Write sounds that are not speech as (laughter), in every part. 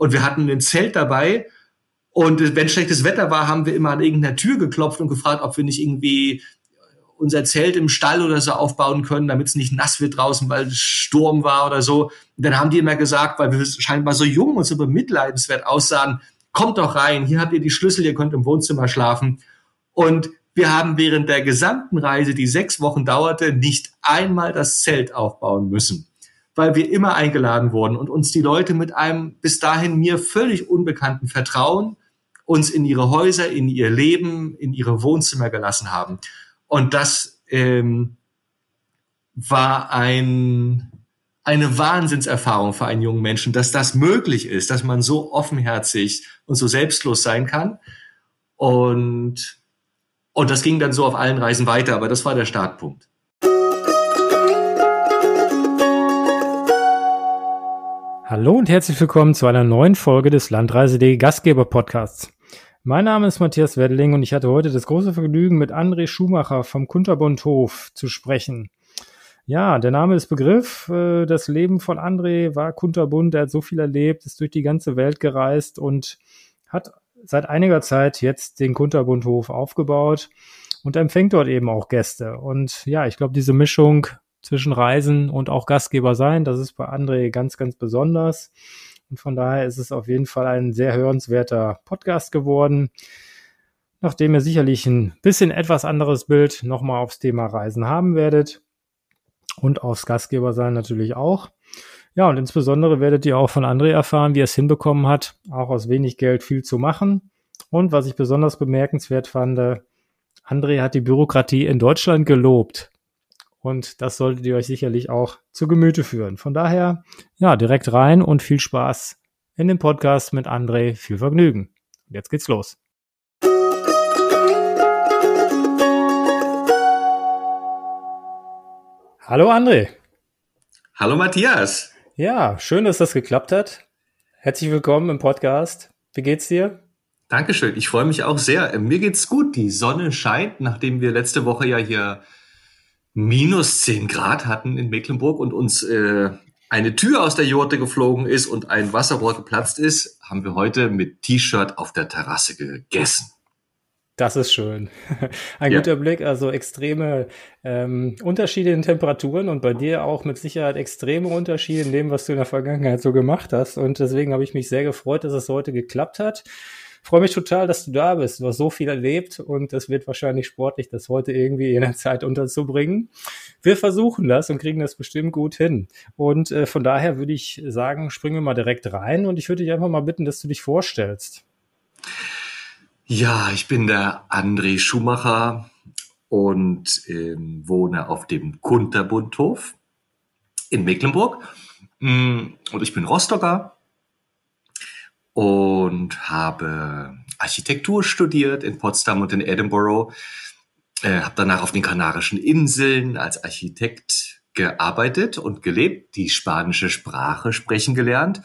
und wir hatten ein Zelt dabei und wenn schlechtes Wetter war, haben wir immer an irgendeiner Tür geklopft und gefragt, ob wir nicht irgendwie unser Zelt im Stall oder so aufbauen können, damit es nicht nass wird draußen, weil Sturm war oder so. Und dann haben die immer gesagt, weil wir scheinbar so jung und so bemitleidenswert aussahen, kommt doch rein, hier habt ihr die Schlüssel, ihr könnt im Wohnzimmer schlafen. Und wir haben während der gesamten Reise, die sechs Wochen dauerte, nicht einmal das Zelt aufbauen müssen, weil wir immer eingeladen wurden und uns die Leute mit einem bis dahin mir völlig unbekannten Vertrauen uns in ihre Häuser, in ihr Leben, in ihre Wohnzimmer gelassen haben. Und das ähm, war ein, eine Wahnsinnserfahrung für einen jungen Menschen, dass das möglich ist, dass man so offenherzig und so selbstlos sein kann. Und, und das ging dann so auf allen Reisen weiter, aber das war der Startpunkt. Hallo und herzlich willkommen zu einer neuen Folge des Landreise.de Gastgeber Podcasts. Mein Name ist Matthias Weddeling und ich hatte heute das große Vergnügen, mit André Schumacher vom Kunterbundhof zu sprechen. Ja, der Name ist Begriff. Äh, das Leben von André war kunterbunt. Er hat so viel erlebt, ist durch die ganze Welt gereist und hat seit einiger Zeit jetzt den Kunterbundhof aufgebaut und empfängt dort eben auch Gäste. Und ja, ich glaube, diese Mischung zwischen Reisen und auch Gastgeber sein, das ist bei André ganz, ganz besonders. Und von daher ist es auf jeden Fall ein sehr hörenswerter Podcast geworden, nachdem ihr sicherlich ein bisschen etwas anderes Bild nochmal aufs Thema Reisen haben werdet und aufs Gastgeber sein natürlich auch. Ja, und insbesondere werdet ihr auch von André erfahren, wie er es hinbekommen hat, auch aus wenig Geld viel zu machen. Und was ich besonders bemerkenswert fand, André hat die Bürokratie in Deutschland gelobt. Und das solltet ihr euch sicherlich auch zu Gemüte führen. Von daher, ja, direkt rein und viel Spaß in dem Podcast mit André. Viel Vergnügen. Jetzt geht's los. Hallo André. Hallo Matthias. Ja, schön, dass das geklappt hat. Herzlich willkommen im Podcast. Wie geht's dir? Dankeschön. Ich freue mich auch sehr. Mir geht's gut. Die Sonne scheint, nachdem wir letzte Woche ja hier minus 10 Grad hatten in Mecklenburg und uns äh, eine Tür aus der Jurte geflogen ist und ein Wasserrohr geplatzt ist, haben wir heute mit T-Shirt auf der Terrasse gegessen. Das ist schön. (laughs) Ein ja. guter Blick, also extreme ähm, Unterschiede in Temperaturen und bei dir auch mit Sicherheit extreme Unterschiede in dem, was du in der Vergangenheit so gemacht hast. Und deswegen habe ich mich sehr gefreut, dass es heute geklappt hat freue mich total, dass du da bist. Du hast so viel erlebt und es wird wahrscheinlich sportlich, das heute irgendwie in der Zeit unterzubringen. Wir versuchen das und kriegen das bestimmt gut hin. Und äh, von daher würde ich sagen, springen wir mal direkt rein und ich würde dich einfach mal bitten, dass du dich vorstellst. Ja, ich bin der André Schumacher und ähm, wohne auf dem Kunterbundhof in Mecklenburg. Mm, und ich bin Rostocker, und habe Architektur studiert in Potsdam und in Edinburgh. Äh, habe danach auf den Kanarischen Inseln als Architekt gearbeitet und gelebt, die spanische Sprache sprechen gelernt.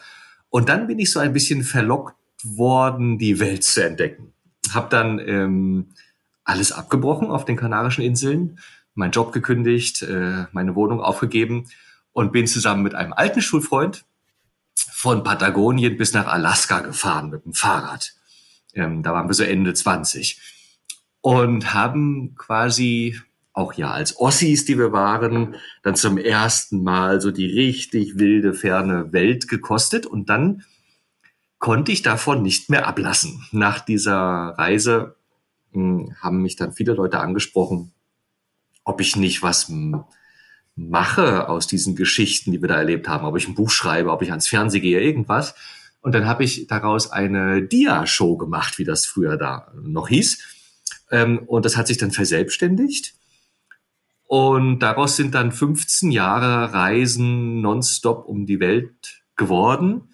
Und dann bin ich so ein bisschen verlockt worden, die Welt zu entdecken. Habe dann ähm, alles abgebrochen auf den Kanarischen Inseln, meinen Job gekündigt, äh, meine Wohnung aufgegeben und bin zusammen mit einem alten Schulfreund von Patagonien bis nach Alaska gefahren mit dem Fahrrad. Ähm, da waren wir so Ende 20 und haben quasi auch ja als Ossis, die wir waren, dann zum ersten Mal so die richtig wilde, ferne Welt gekostet und dann konnte ich davon nicht mehr ablassen. Nach dieser Reise mh, hm, haben mich dann viele Leute angesprochen, ob ich nicht was mache aus diesen Geschichten, die wir da erlebt haben, ob ich ein Buch schreibe, ob ich ans Fernsehen gehe, irgendwas. Und dann habe ich daraus eine Dia-Show gemacht, wie das früher da noch hieß. Ähm, und das hat sich dann verselbstständigt. Und daraus sind dann 15 Jahre Reisen nonstop um die Welt geworden.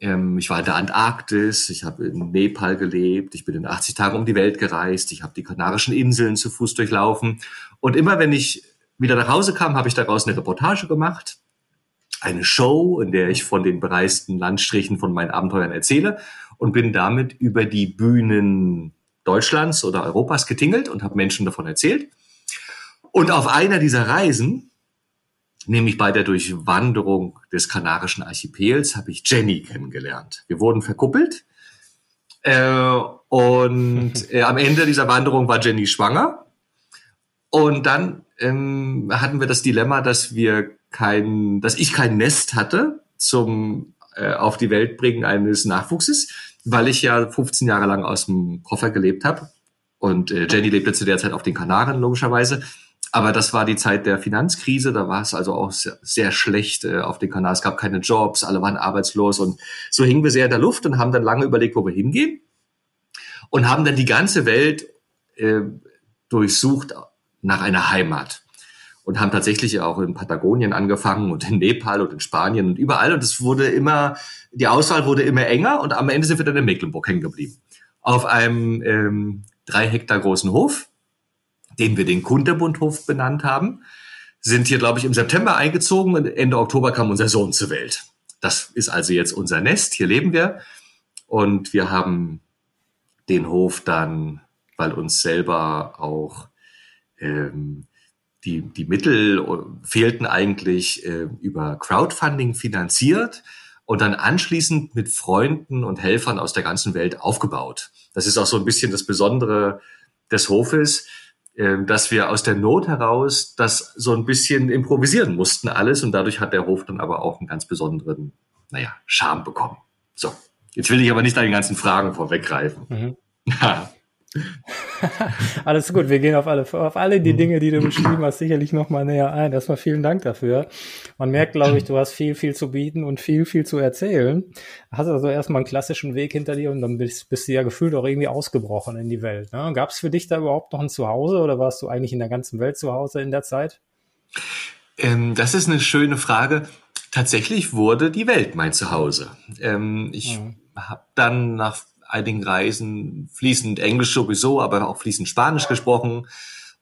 Ähm, ich war in der Antarktis, ich habe in Nepal gelebt, ich bin in 80 Tagen um die Welt gereist, ich habe die Kanarischen Inseln zu Fuß durchlaufen. Und immer wenn ich wieder nach Hause kam, habe ich daraus eine Reportage gemacht, eine Show, in der ich von den bereisten Landstrichen von meinen Abenteuern erzähle und bin damit über die Bühnen Deutschlands oder Europas getingelt und habe Menschen davon erzählt. Und auf einer dieser Reisen nämlich bei der Durchwanderung des Kanarischen Archipels habe ich Jenny kennengelernt. Wir wurden verkuppelt äh, und äh, am Ende dieser Wanderung war Jenny schwanger und dann ähm, hatten wir das Dilemma, dass wir kein, dass ich kein Nest hatte zum äh, auf die Welt bringen eines Nachwuchses, weil ich ja 15 Jahre lang aus dem Koffer gelebt habe und äh, Jenny lebte zu der Zeit auf den Kanaren logischerweise. Aber das war die Zeit der Finanzkrise, da war es also auch sehr, sehr schlecht äh, auf den Kanal. Es gab keine Jobs, alle waren arbeitslos und so hingen wir sehr in der Luft und haben dann lange überlegt, wo wir hingehen und haben dann die ganze Welt äh, durchsucht nach einer Heimat und haben tatsächlich auch in Patagonien angefangen und in Nepal und in Spanien und überall und es wurde immer die Auswahl wurde immer enger und am Ende sind wir dann in Mecklenburg hängen geblieben auf einem ähm, drei Hektar großen Hof den wir den Kunterbundhof benannt haben, sind hier, glaube ich, im September eingezogen und Ende Oktober kam unser Sohn zur Welt. Das ist also jetzt unser Nest, hier leben wir. Und wir haben den Hof dann, weil uns selber auch ähm, die, die Mittel fehlten eigentlich äh, über Crowdfunding finanziert und dann anschließend mit Freunden und Helfern aus der ganzen Welt aufgebaut. Das ist auch so ein bisschen das Besondere des Hofes ähm, dass wir aus der Not heraus das so ein bisschen improvisieren mussten alles und dadurch hat der Hof dann aber auch einen ganz besonderen, naja, Charme bekommen. So, jetzt will ich aber nicht an den ganzen Fragen vorweggreifen. Mhm. (laughs) (laughs) Alles gut, wir gehen auf alle, auf alle die mhm. Dinge, die du beschrieben hast, sicherlich nochmal näher ein. Erstmal vielen Dank dafür. Man merkt, glaube ich, du hast viel, viel zu bieten und viel, viel zu erzählen. Hast also erstmal einen klassischen Weg hinter dir und dann bist, bist du ja gefühlt auch irgendwie ausgebrochen in die Welt. Ne? Gab es für dich da überhaupt noch ein Zuhause oder warst du eigentlich in der ganzen Welt zu Hause in der Zeit? Ähm, das ist eine schöne Frage. Tatsächlich wurde die Welt mein Zuhause. Ähm, ich mhm. habe dann nach einigen Reisen fließend Englisch sowieso, aber auch fließend Spanisch gesprochen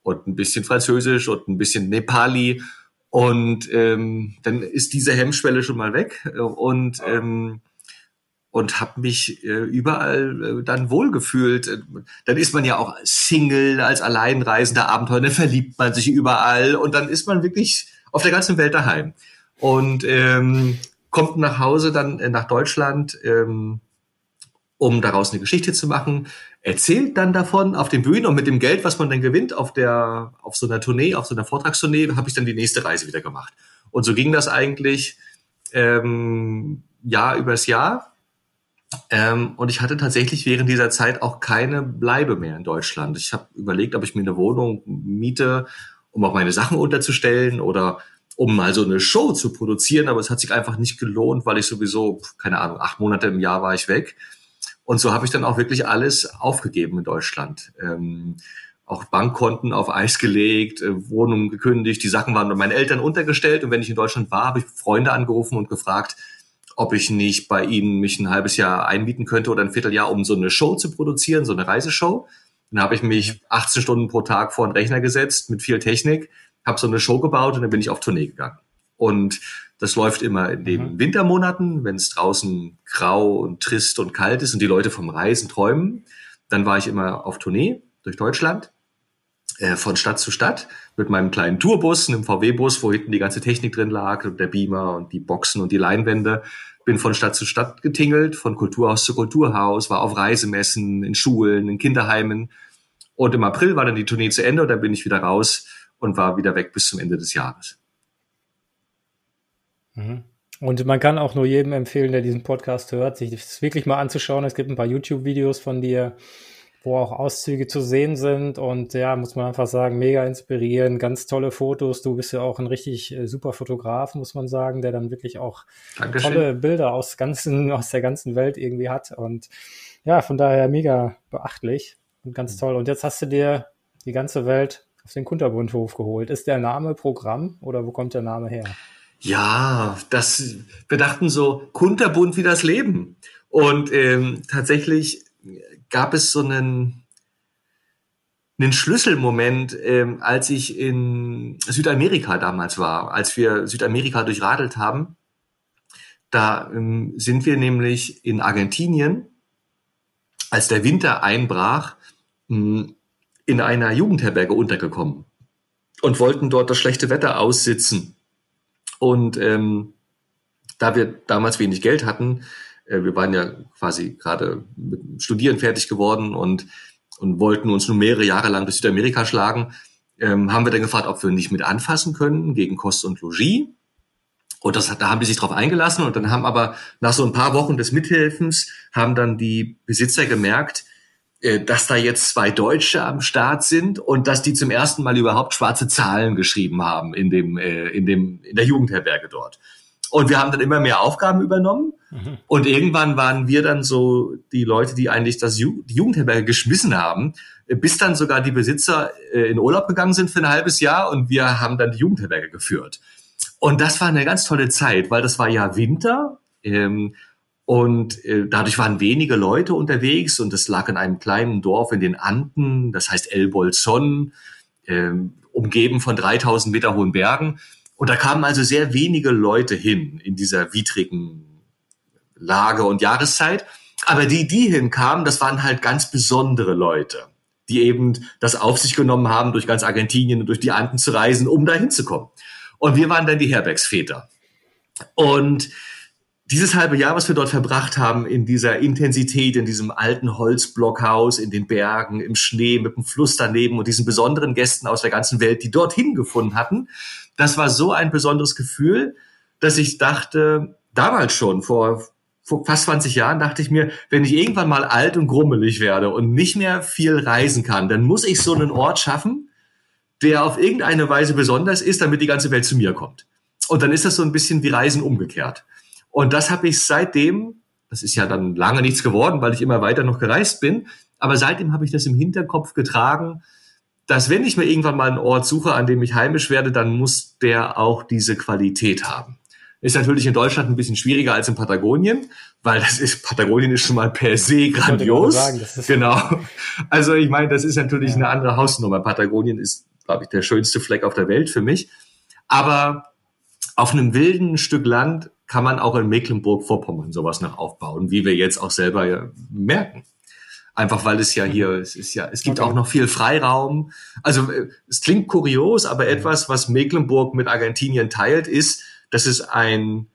und ein bisschen Französisch und ein bisschen Nepali. Und ähm, dann ist diese Hemmschwelle schon mal weg und ähm, und habe mich äh, überall äh, dann wohlgefühlt. Dann ist man ja auch Single als alleinreisender Abenteuer, dann verliebt man sich überall und dann ist man wirklich auf der ganzen Welt daheim und ähm, kommt nach Hause dann äh, nach Deutschland. Ähm, um daraus eine Geschichte zu machen, erzählt dann davon auf den Bühnen und mit dem Geld, was man dann gewinnt auf der, auf so einer Tournee, auf so einer Vortragstournee, habe ich dann die nächste Reise wieder gemacht. Und so ging das eigentlich ähm, Jahr übers Jahr. Ähm, und ich hatte tatsächlich während dieser Zeit auch keine Bleibe mehr in Deutschland. Ich habe überlegt, ob ich mir eine Wohnung miete, um auch meine Sachen unterzustellen oder um mal so eine Show zu produzieren, aber es hat sich einfach nicht gelohnt, weil ich sowieso, keine Ahnung, acht Monate im Jahr war ich weg. Und so habe ich dann auch wirklich alles aufgegeben in Deutschland. Ähm, auch Bankkonten auf Eis gelegt, äh, Wohnungen gekündigt, die Sachen waren bei meinen Eltern untergestellt und wenn ich in Deutschland war, habe ich Freunde angerufen und gefragt, ob ich nicht bei ihnen mich ein halbes Jahr einmieten könnte oder ein Vierteljahr, um so eine Show zu produzieren, so eine Reiseshow. Dann habe ich mich 18 Stunden pro Tag vor einen Rechner gesetzt mit viel Technik, habe so eine Show gebaut und dann bin ich auf Tournee gegangen. Und das läuft immer in den mhm. Wintermonaten, wenn es draußen grau und trist und kalt ist und die Leute vom Reisen träumen. Dann war ich immer auf Tournee durch Deutschland, äh, von Stadt zu Stadt, mit meinem kleinen Tourbus, einem VW-Bus, wo hinten die ganze Technik drin lag und der Beamer und die Boxen und die Leinwände. Bin von Stadt zu Stadt getingelt, von Kulturhaus zu Kulturhaus, war auf Reisemessen, in Schulen, in Kinderheimen. Und im April war dann die Tournee zu Ende und dann bin ich wieder raus und war wieder weg bis zum Ende des Jahres. Mhm. Und man kann auch nur jedem empfehlen, der diesen Podcast hört, sich das wirklich mal anzuschauen. Es gibt ein paar YouTube-Videos von dir, wo auch Auszüge zu sehen sind. Und ja, muss man einfach sagen, mega inspirierend, ganz tolle Fotos. Du bist ja auch ein richtig äh, super Fotograf, muss man sagen, der dann wirklich auch Dankeschön. tolle Bilder aus, ganzen, (laughs) aus der ganzen Welt irgendwie hat. Und ja, von daher mega beachtlich und ganz mhm. toll. Und jetzt hast du dir die ganze Welt auf den Kunterbundhof geholt. Ist der Name Programm oder wo kommt der Name her? Ja, das, wir dachten so, kunterbunt wie das Leben. Und ähm, tatsächlich gab es so einen, einen Schlüsselmoment, ähm, als ich in Südamerika damals war, als wir Südamerika durchradelt haben. Da ähm, sind wir nämlich in Argentinien, als der Winter einbrach, ähm, in einer Jugendherberge untergekommen und wollten dort das schlechte Wetter aussitzen Und ähm, da wir damals wenig Geld hatten, äh, wir waren ja quasi gerade mit Studieren fertig geworden und, und wollten uns nur mehrere Jahre lang durch Südamerika schlagen, ähm, haben wir dann gefragt, ob wir nicht mit anfassen können gegen Kost und Logis. Und das, da haben die sich drauf eingelassen und dann haben aber nach so ein paar Wochen des Mithelfens haben dann die Besitzer gemerkt, dass da jetzt zwei Deutsche am Start sind und dass die zum ersten Mal überhaupt schwarze Zahlen geschrieben haben in dem, äh, in dem, in der Jugendherberge dort. Und wir haben dann immer mehr Aufgaben übernommen. Mhm. Und irgendwann waren wir dann so die Leute, die eigentlich das Ju die Jugendherberge geschmissen haben, bis dann sogar die Besitzer äh, in Urlaub gegangen sind für ein halbes Jahr und wir haben dann die Jugendherberge geführt. Und das war eine ganz tolle Zeit, weil das war ja Winter. Ähm, und äh, dadurch waren wenige Leute unterwegs und es lag in einem kleinen Dorf in den Anden, das heißt El Bolson, äh, umgeben von 3000 Meter hohen Bergen. Und da kamen also sehr wenige Leute hin in dieser widrigen Lage und Jahreszeit. Aber die, die hinkamen, das waren halt ganz besondere Leute, die eben das auf sich genommen haben, durch ganz Argentinien und durch die Anden zu reisen, um da hinzukommen. Und wir waren dann die Herbergsväter. Und dieses halbe Jahr, was wir dort verbracht haben, in dieser Intensität, in diesem alten Holzblockhaus, in den Bergen, im Schnee, mit dem Fluss daneben und diesen besonderen Gästen aus der ganzen Welt, die dorthin gefunden hatten, das war so ein besonderes Gefühl, dass ich dachte, damals schon, vor, vor fast 20 Jahren, dachte ich mir, wenn ich irgendwann mal alt und grummelig werde und nicht mehr viel reisen kann, dann muss ich so einen Ort schaffen, der auf irgendeine Weise besonders ist, damit die ganze Welt zu mir kommt. Und dann ist das so ein bisschen wie Reisen umgekehrt. Und das habe ich seitdem, das ist ja dann lange nichts geworden, weil ich immer weiter noch gereist bin, aber seitdem habe ich das im Hinterkopf getragen, dass wenn ich mir irgendwann mal einen Ort suche, an dem ich heimisch werde, dann muss der auch diese Qualität haben. Ist natürlich in Deutschland ein bisschen schwieriger als in Patagonien, weil das ist, Patagonien ist schon mal per se grandios. Sagen, genau. Also ich meine, das ist natürlich ja. eine andere Hausnummer. Patagonien ist, glaube ich, der schönste Fleck auf der Welt für mich. Aber auf einem wilden Stück Land kann man auch in Mecklenburg-Vorpommern sowas noch aufbauen, wie wir jetzt auch selber ja merken. Einfach weil es ja hier, es ist ja, es gibt okay. auch noch viel Freiraum. Also äh, es klingt kurios, aber etwas, was Mecklenburg mit Argentinien teilt, ist, dass es ein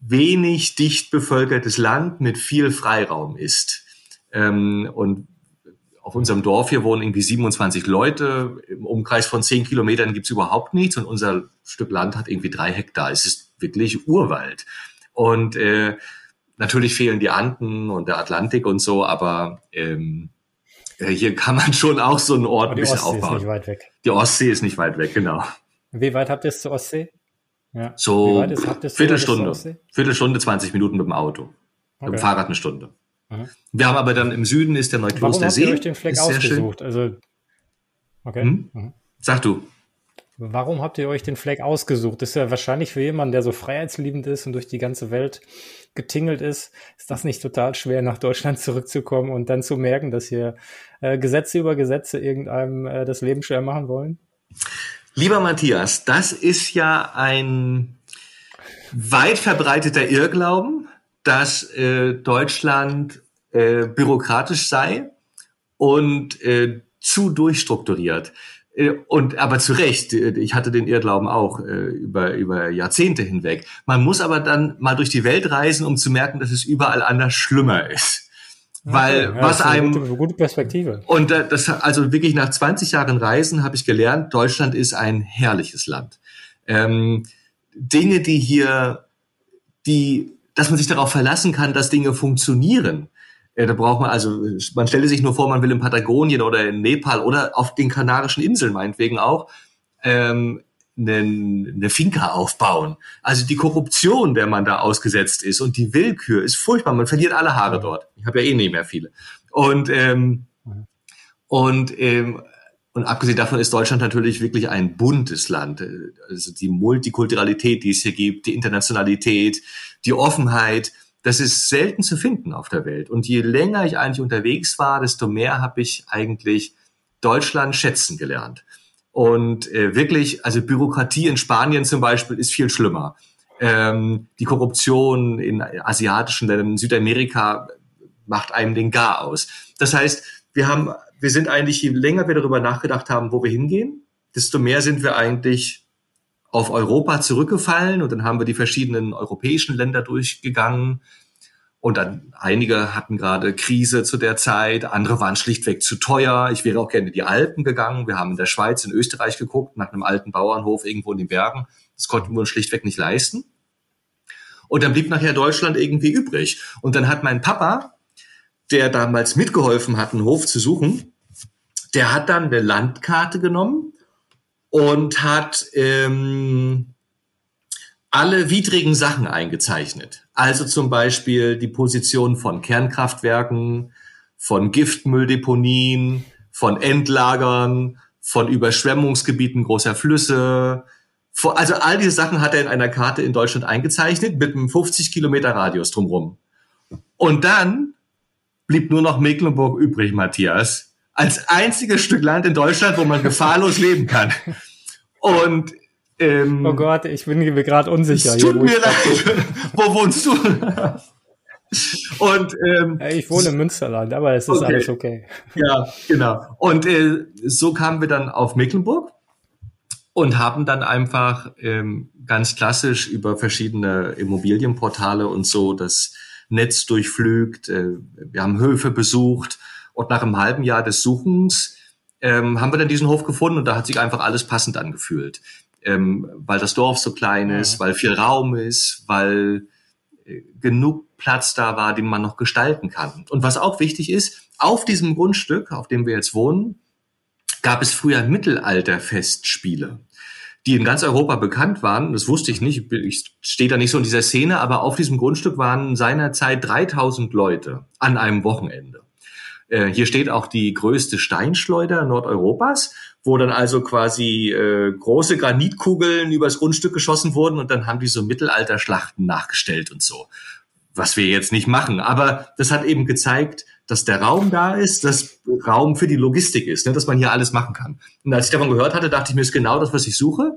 wenig dicht bevölkertes Land mit viel Freiraum ist. Ähm, und auf unserem Dorf hier wohnen irgendwie 27 Leute. Im Umkreis von 10 Kilometern gibt's überhaupt nichts und unser Stück Land hat irgendwie drei Hektar. Es ist wirklich Urwald. Und äh, natürlich fehlen die Anden und der Atlantik und so, aber ähm, äh, hier kann man schon auch so einen Ort ein bisschen Ostsee aufbauen. Ist nicht weit weg. Die Ostsee ist nicht weit weg, genau. Wie weit habt ihr es zur Ostsee? Ja. So ist, Viertelstunde. Viertelstunde, 20 Minuten mit dem Auto. Okay. Mit dem Fahrrad eine Stunde. Mhm. Wir haben aber dann im Süden ist der Neukloster See. Warum habt ihr euch den Fleck ausgesucht? Also, okay. Hm? Mhm. Sag du. Warum habt ihr euch den Fleck ausgesucht? Ist ja wahrscheinlich für jemanden, der so freiheitsliebend ist und durch die ganze Welt getingelt ist, ist das nicht total schwer, nach Deutschland zurückzukommen und dann zu merken, dass hier äh, Gesetze über Gesetze irgendeinem äh, das Leben schwer machen wollen? Lieber Matthias, das ist ja ein weit verbreiteter Irrglauben, dass äh, Deutschland äh, bürokratisch sei und äh, zu durchstrukturiert. Äh, und aber zu Recht, äh, ich hatte den Irrglauben auch äh, über, über Jahrzehnte hinweg. Man muss aber dann mal durch die Welt reisen, um zu merken, dass es überall anders schlimmer ist. Weil okay, ja, was einem gute, gute Perspektive. Und das also wirklich nach 20 Jahren Reisen habe ich gelernt, Deutschland ist ein herrliches Land. Ähm, Dinge, die hier, die dass man sich darauf verlassen kann, dass Dinge funktionieren. Ja, da braucht man also, man stelle sich nur vor, man will in Patagonien oder in Nepal oder auf den Kanarischen Inseln meinetwegen auch ähm, eine, eine Finca aufbauen. Also die Korruption, der man da ausgesetzt ist und die Willkür ist furchtbar. Man verliert alle Haare dort. Ich habe ja eh nicht mehr viele. Und ähm, und ähm, und abgesehen davon ist Deutschland natürlich wirklich ein buntes Land. Also die Multikulturalität, die es hier gibt, die Internationalität, die Offenheit, das ist selten zu finden auf der Welt. Und je länger ich eigentlich unterwegs war, desto mehr habe ich eigentlich Deutschland schätzen gelernt. Und äh, wirklich, also Bürokratie in Spanien zum Beispiel ist viel schlimmer. Ähm, die Korruption in asiatischen Ländern, in Südamerika macht einem den Gar aus. Das heißt, wir haben wir sind eigentlich, je länger wir darüber nachgedacht haben, wo wir hingehen, desto mehr sind wir eigentlich auf Europa zurückgefallen und dann haben wir die verschiedenen europäischen Länder durchgegangen. Und dann einige hatten gerade Krise zu der Zeit, andere waren schlichtweg zu teuer. Ich wäre auch gerne in die Alpen gegangen. Wir haben in der Schweiz, in Österreich geguckt, nach einem alten Bauernhof irgendwo in den Bergen. Das konnten wir uns schlichtweg nicht leisten. Und dann blieb nachher Deutschland irgendwie übrig. Und dann hat mein Papa, der damals mitgeholfen hat, einen Hof zu suchen, der hat dann eine Landkarte genommen und hat ähm, alle widrigen Sachen eingezeichnet. Also zum Beispiel die Position von Kernkraftwerken, von Giftmülldeponien, von Endlagern, von Überschwemmungsgebieten großer Flüsse. Also all diese Sachen hat er in einer Karte in Deutschland eingezeichnet mit einem 50 Kilometer Radius drumherum. Und dann blieb nur noch Mecklenburg übrig, Matthias als einziges Stück Land in Deutschland, wo man gefahrlos leben kann. Und ähm, oh Gott, ich bin mir gerade unsicher. Es tut mir leid. (laughs) wo wohnst du? Und ähm, ich wohne im Münsterland, aber es ist okay. alles okay. Ja, genau. Und äh, so kamen wir dann auf Mecklenburg und haben dann einfach ähm, ganz klassisch über verschiedene Immobilienportale und so das Netz durchflügt. Äh, wir haben Höfe besucht und nach einem halben Jahr des Suchens ähm, haben wir dann diesen Hof gefunden und da hat sich einfach alles passend angefühlt. Ähm, weil das Dorf so klein ist, ja. weil viel Raum ist, weil äh, genug Platz da war, den man noch gestalten kann. Und was auch wichtig ist, auf diesem Grundstück, auf dem wir jetzt wohnen, gab es früher Mittelalterfestspiele, die in ganz Europa bekannt waren. Das wusste ich nicht, ich stehe da nicht so in dieser Szene, aber auf diesem Grundstück waren seinerzeit 3000 Leute an einem Wochenende. Äh, hier steht auch die größte Steinschleuder Nordeuropas, wo dann also quasi äh, große Granitkugeln übers Grundstück geschossen wurden und dann haben die so Mittelalterschlachten nachgestellt und so. Was wir jetzt nicht machen. Aber das hat eben gezeigt, dass der Raum da ist, dass Raum für die Logistik ist, ne, dass man hier alles machen kann. Und als ich davon gehört hatte, dachte ich mir, ist genau das, was ich suche,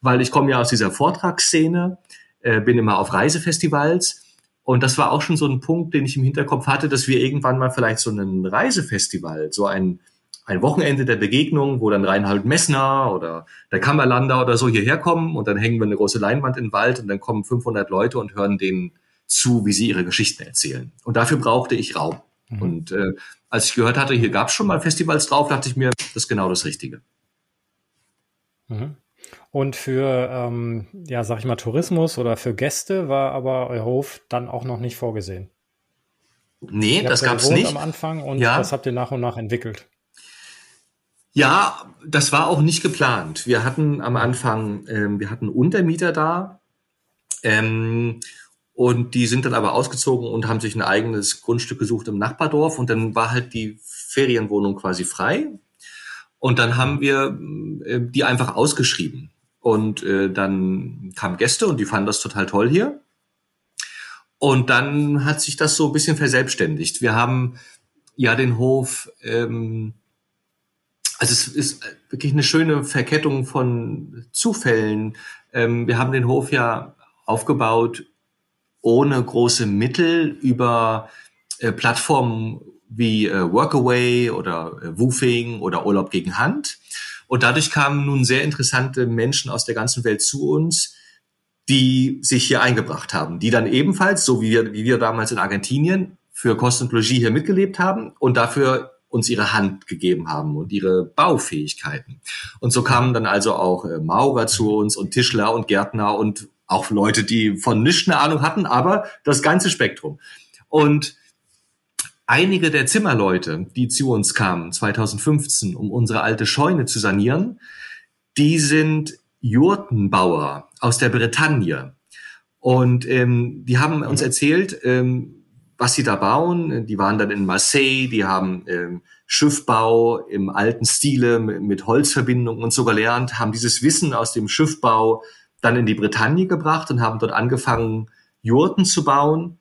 weil ich komme ja aus dieser Vortragsszene, äh, bin immer auf Reisefestivals und das war auch schon so ein Punkt, den ich im Hinterkopf hatte, dass wir irgendwann mal vielleicht so ein Reisefestival, so ein, ein Wochenende der Begegnung, wo dann Reinhold Messner oder der Kammerlander oder so hierher kommen und dann hängen wir eine große Leinwand in den Wald und dann kommen 500 Leute und hören denen zu, wie sie ihre Geschichten erzählen. Und dafür brauchte ich Raum. Mhm. Und äh, als ich gehört hatte, hier gab es schon mal Festivals drauf, dachte ich mir, das ist genau das Richtige. Mhm. Und für, ähm, ja, sag ich mal, Tourismus oder für Gäste war aber euer Hof dann auch noch nicht vorgesehen. Nee, das gab es nicht. am Anfang und ja. das habt ihr nach und nach entwickelt. Ja, das war auch nicht geplant. Wir hatten am Anfang, ähm, wir hatten Untermieter da ähm, und die sind dann aber ausgezogen und haben sich ein eigenes Grundstück gesucht im Nachbardorf und dann war halt die Ferienwohnung quasi frei und dann haben wir äh, die einfach ausgeschrieben. Und äh, dann kamen Gäste und die fanden das total toll hier. Und dann hat sich das so ein bisschen verselbstständigt. Wir haben ja den Hof, ähm, also es ist wirklich eine schöne Verkettung von Zufällen. Ähm, wir haben den Hof ja aufgebaut ohne große Mittel über äh, Plattformen wie äh, Workaway oder äh, Woofing oder Urlaub gegen Hand. Und dadurch kamen nun sehr interessante Menschen aus der ganzen Welt zu uns, die sich hier eingebracht haben, die dann ebenfalls, so wie wir, wie wir damals in Argentinien, für Kost und Logis hier mitgelebt haben und dafür uns ihre Hand gegeben haben und ihre Baufähigkeiten. Und so kamen dann also auch äh, Maurer zu uns und Tischler und Gärtner und auch Leute, die von nichts eine Ahnung hatten, aber das ganze Spektrum. Und einige der Zimmerleute, die zu uns kamen 2015, um unsere alte Scheune zu sanieren, die sind Jurtenbauer aus der Bretagne. Und ähm, die haben uns mhm. erzählt, ähm, was sie da bauen. Die waren dann in Marseille, die haben ähm, Schiffbau im alten Stile mit, mit Holzverbindungen und so gelernt, haben dieses Wissen aus dem Schiffbau dann in die Bretagne gebracht und haben dort angefangen, Jurten zu bauen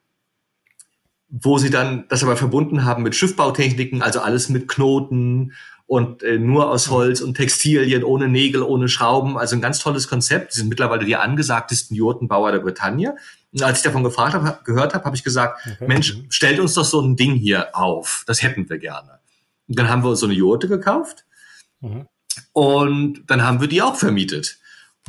wo sie dann das aber verbunden haben mit Schiffbautechniken, also alles mit Knoten und äh, nur aus Holz und Textilien, ohne Nägel, ohne Schrauben. Also ein ganz tolles Konzept. Sie sind mittlerweile die angesagtesten Jurtenbauer der Bretagne. Und als ich davon gefragt habe, gehört habe, habe ich gesagt, okay. Mensch, stellt uns doch so ein Ding hier auf. Das hätten wir gerne. Und dann haben wir uns so eine Jurte gekauft. Mhm. Und dann haben wir die auch vermietet.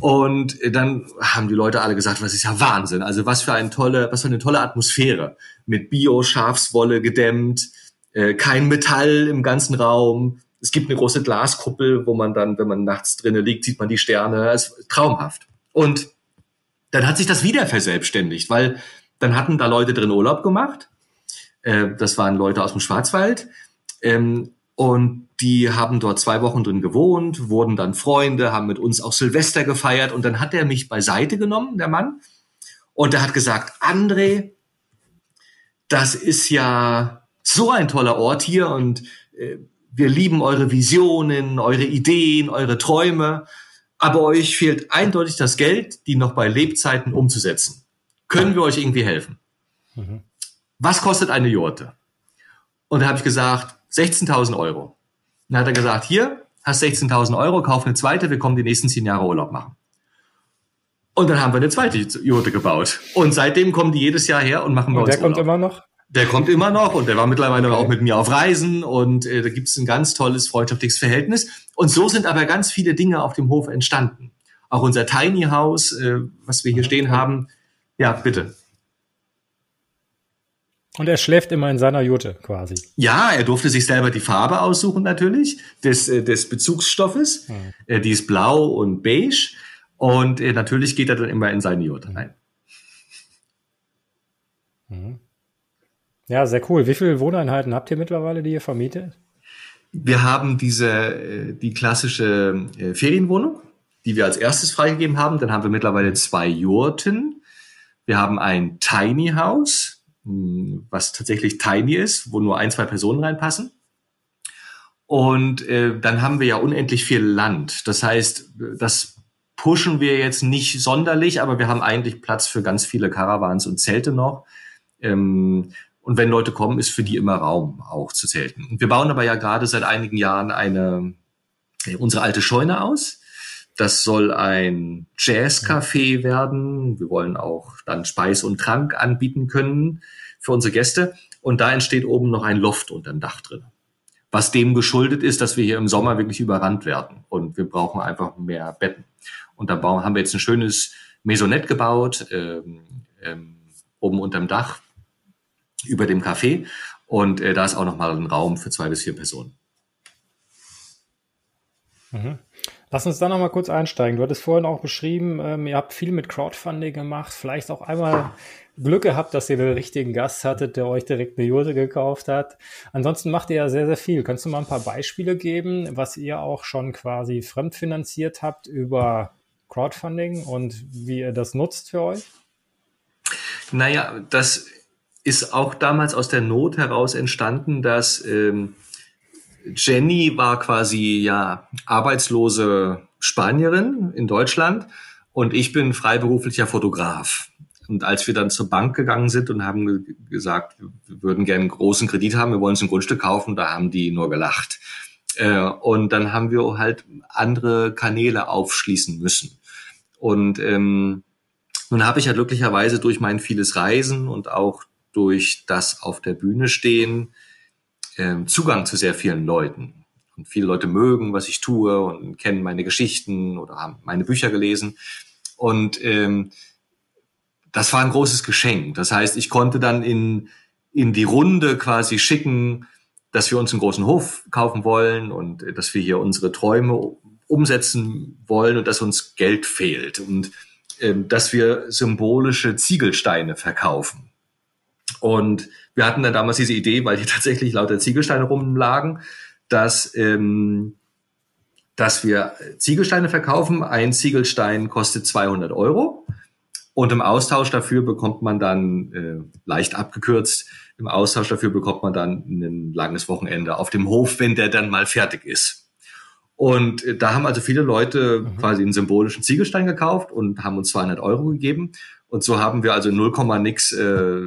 Und dann haben die Leute alle gesagt, was ist ja Wahnsinn. Also was für eine tolle, was für eine tolle Atmosphäre. Mit Bio-Schafswolle gedämmt, äh, kein Metall im ganzen Raum. Es gibt eine große Glaskuppel, wo man dann, wenn man nachts drinnen liegt, sieht man die Sterne. Es ist traumhaft. Und dann hat sich das wieder verselbstständigt, weil dann hatten da Leute drin Urlaub gemacht. Äh, das waren Leute aus dem Schwarzwald. Ähm, und die haben dort zwei Wochen drin gewohnt, wurden dann Freunde, haben mit uns auch Silvester gefeiert. Und dann hat er mich beiseite genommen, der Mann. Und er hat gesagt, André, das ist ja so ein toller Ort hier und äh, wir lieben eure Visionen, eure Ideen, eure Träume. Aber euch fehlt eindeutig das Geld, die noch bei Lebzeiten umzusetzen. Können wir euch irgendwie helfen? Mhm. Was kostet eine Jurte? Und da habe ich gesagt, 16.000 Euro. Dann hat er gesagt, hier, hast 16.000 Euro, kauf eine zweite, wir kommen die nächsten zehn Jahre Urlaub machen. Und dann haben wir eine zweite Jurte gebaut. Und seitdem kommen die jedes Jahr her und machen bei und uns der Urlaub. kommt immer noch? Der kommt immer noch und der war mittlerweile okay. auch mit mir auf Reisen und äh, da gibt es ein ganz tolles freundschaftliches Verhältnis. Und so sind aber ganz viele Dinge auf dem Hof entstanden. Auch unser Tiny House, äh, was wir hier stehen haben. Ja, bitte. Und er schläft immer in seiner Jute quasi. Ja, er durfte sich selber die Farbe aussuchen natürlich des, äh, des Bezugsstoffes. Mhm. die ist blau und beige. Und äh, natürlich geht er dann immer in seine Jute rein. Mhm. Ja, sehr cool. Wie viele Wohneinheiten habt ihr mittlerweile, die ihr vermietet? Wir haben diese, die klassische Ferienwohnung, die wir als erstes freigegeben haben. Dann haben wir mittlerweile zwei Jurten. Wir haben ein Tiny House was tatsächlich tiny ist, wo nur ein, zwei Personen reinpassen. Und äh, dann haben wir ja unendlich viel Land. Das heißt, das pushen wir jetzt nicht sonderlich, aber wir haben eigentlich Platz für ganz viele Caravans und Zelte noch. Ähm, und wenn Leute kommen, ist für die immer Raum auch zu zelten. Und wir bauen aber ja gerade seit einigen Jahren eine äh, unsere alte Scheune aus. Das soll ein Jazzcafé werden. Wir wollen auch dann Speis und Trank anbieten können für unsere Gäste. Und da entsteht oben noch ein Loft unter dem Dach drin. Was dem geschuldet ist, dass wir hier im Sommer wirklich überrannt werden. Und wir brauchen einfach mehr Betten. Und da haben wir jetzt ein schönes Maisonette gebaut, ähm, ähm, oben unterm Dach, über dem Café. Und äh, da ist auch nochmal ein Raum für zwei bis vier Personen. Mhm. Lass uns da nochmal kurz einsteigen. Du hattest vorhin auch beschrieben, ähm, ihr habt viel mit Crowdfunding gemacht, vielleicht auch einmal Glück gehabt, dass ihr den richtigen Gast hattet, der euch direkt eine Jose gekauft hat. Ansonsten macht ihr ja sehr, sehr viel. Kannst du mal ein paar Beispiele geben, was ihr auch schon quasi fremdfinanziert habt über Crowdfunding und wie ihr das nutzt für euch? Naja, das ist auch damals aus der Not heraus entstanden, dass ähm, Jenny war quasi ja arbeitslose Spanierin in Deutschland und ich bin freiberuflicher Fotograf. Und als wir dann zur Bank gegangen sind und haben gesagt, wir würden gerne einen großen Kredit haben, wir wollen uns ein Grundstück kaufen, da haben die nur gelacht. Äh, und dann haben wir halt andere Kanäle aufschließen müssen. Und ähm, nun habe ich ja glücklicherweise durch mein vieles Reisen und auch durch das auf der Bühne stehen äh, Zugang zu sehr vielen Leuten. Und viele Leute mögen, was ich tue und kennen meine Geschichten oder haben meine Bücher gelesen. Und ähm, das war ein großes Geschenk. Das heißt, ich konnte dann in, in die Runde quasi schicken, dass wir uns einen großen Hof kaufen wollen und äh, dass wir hier unsere Träume umsetzen wollen und dass uns Geld fehlt und ähm, dass wir symbolische Ziegelsteine verkaufen. Und wir hatten dann damals diese Idee, weil hier (laughs) tatsächlich lauter Ziegelsteine rumlagen, dass, ähm, dass wir Ziegelsteine verkaufen. Ein Ziegelstein kostet 200 Euro. Und im Austausch dafür bekommt man dann, äh, leicht abgekürzt, im Austausch dafür bekommt man dann ein langes Wochenende auf dem Hof, wenn der dann mal fertig ist. Und äh, da haben also viele Leute mhm. quasi einen symbolischen Ziegelstein gekauft und haben uns 200 Euro gegeben. Und so haben wir also 0, nix, äh,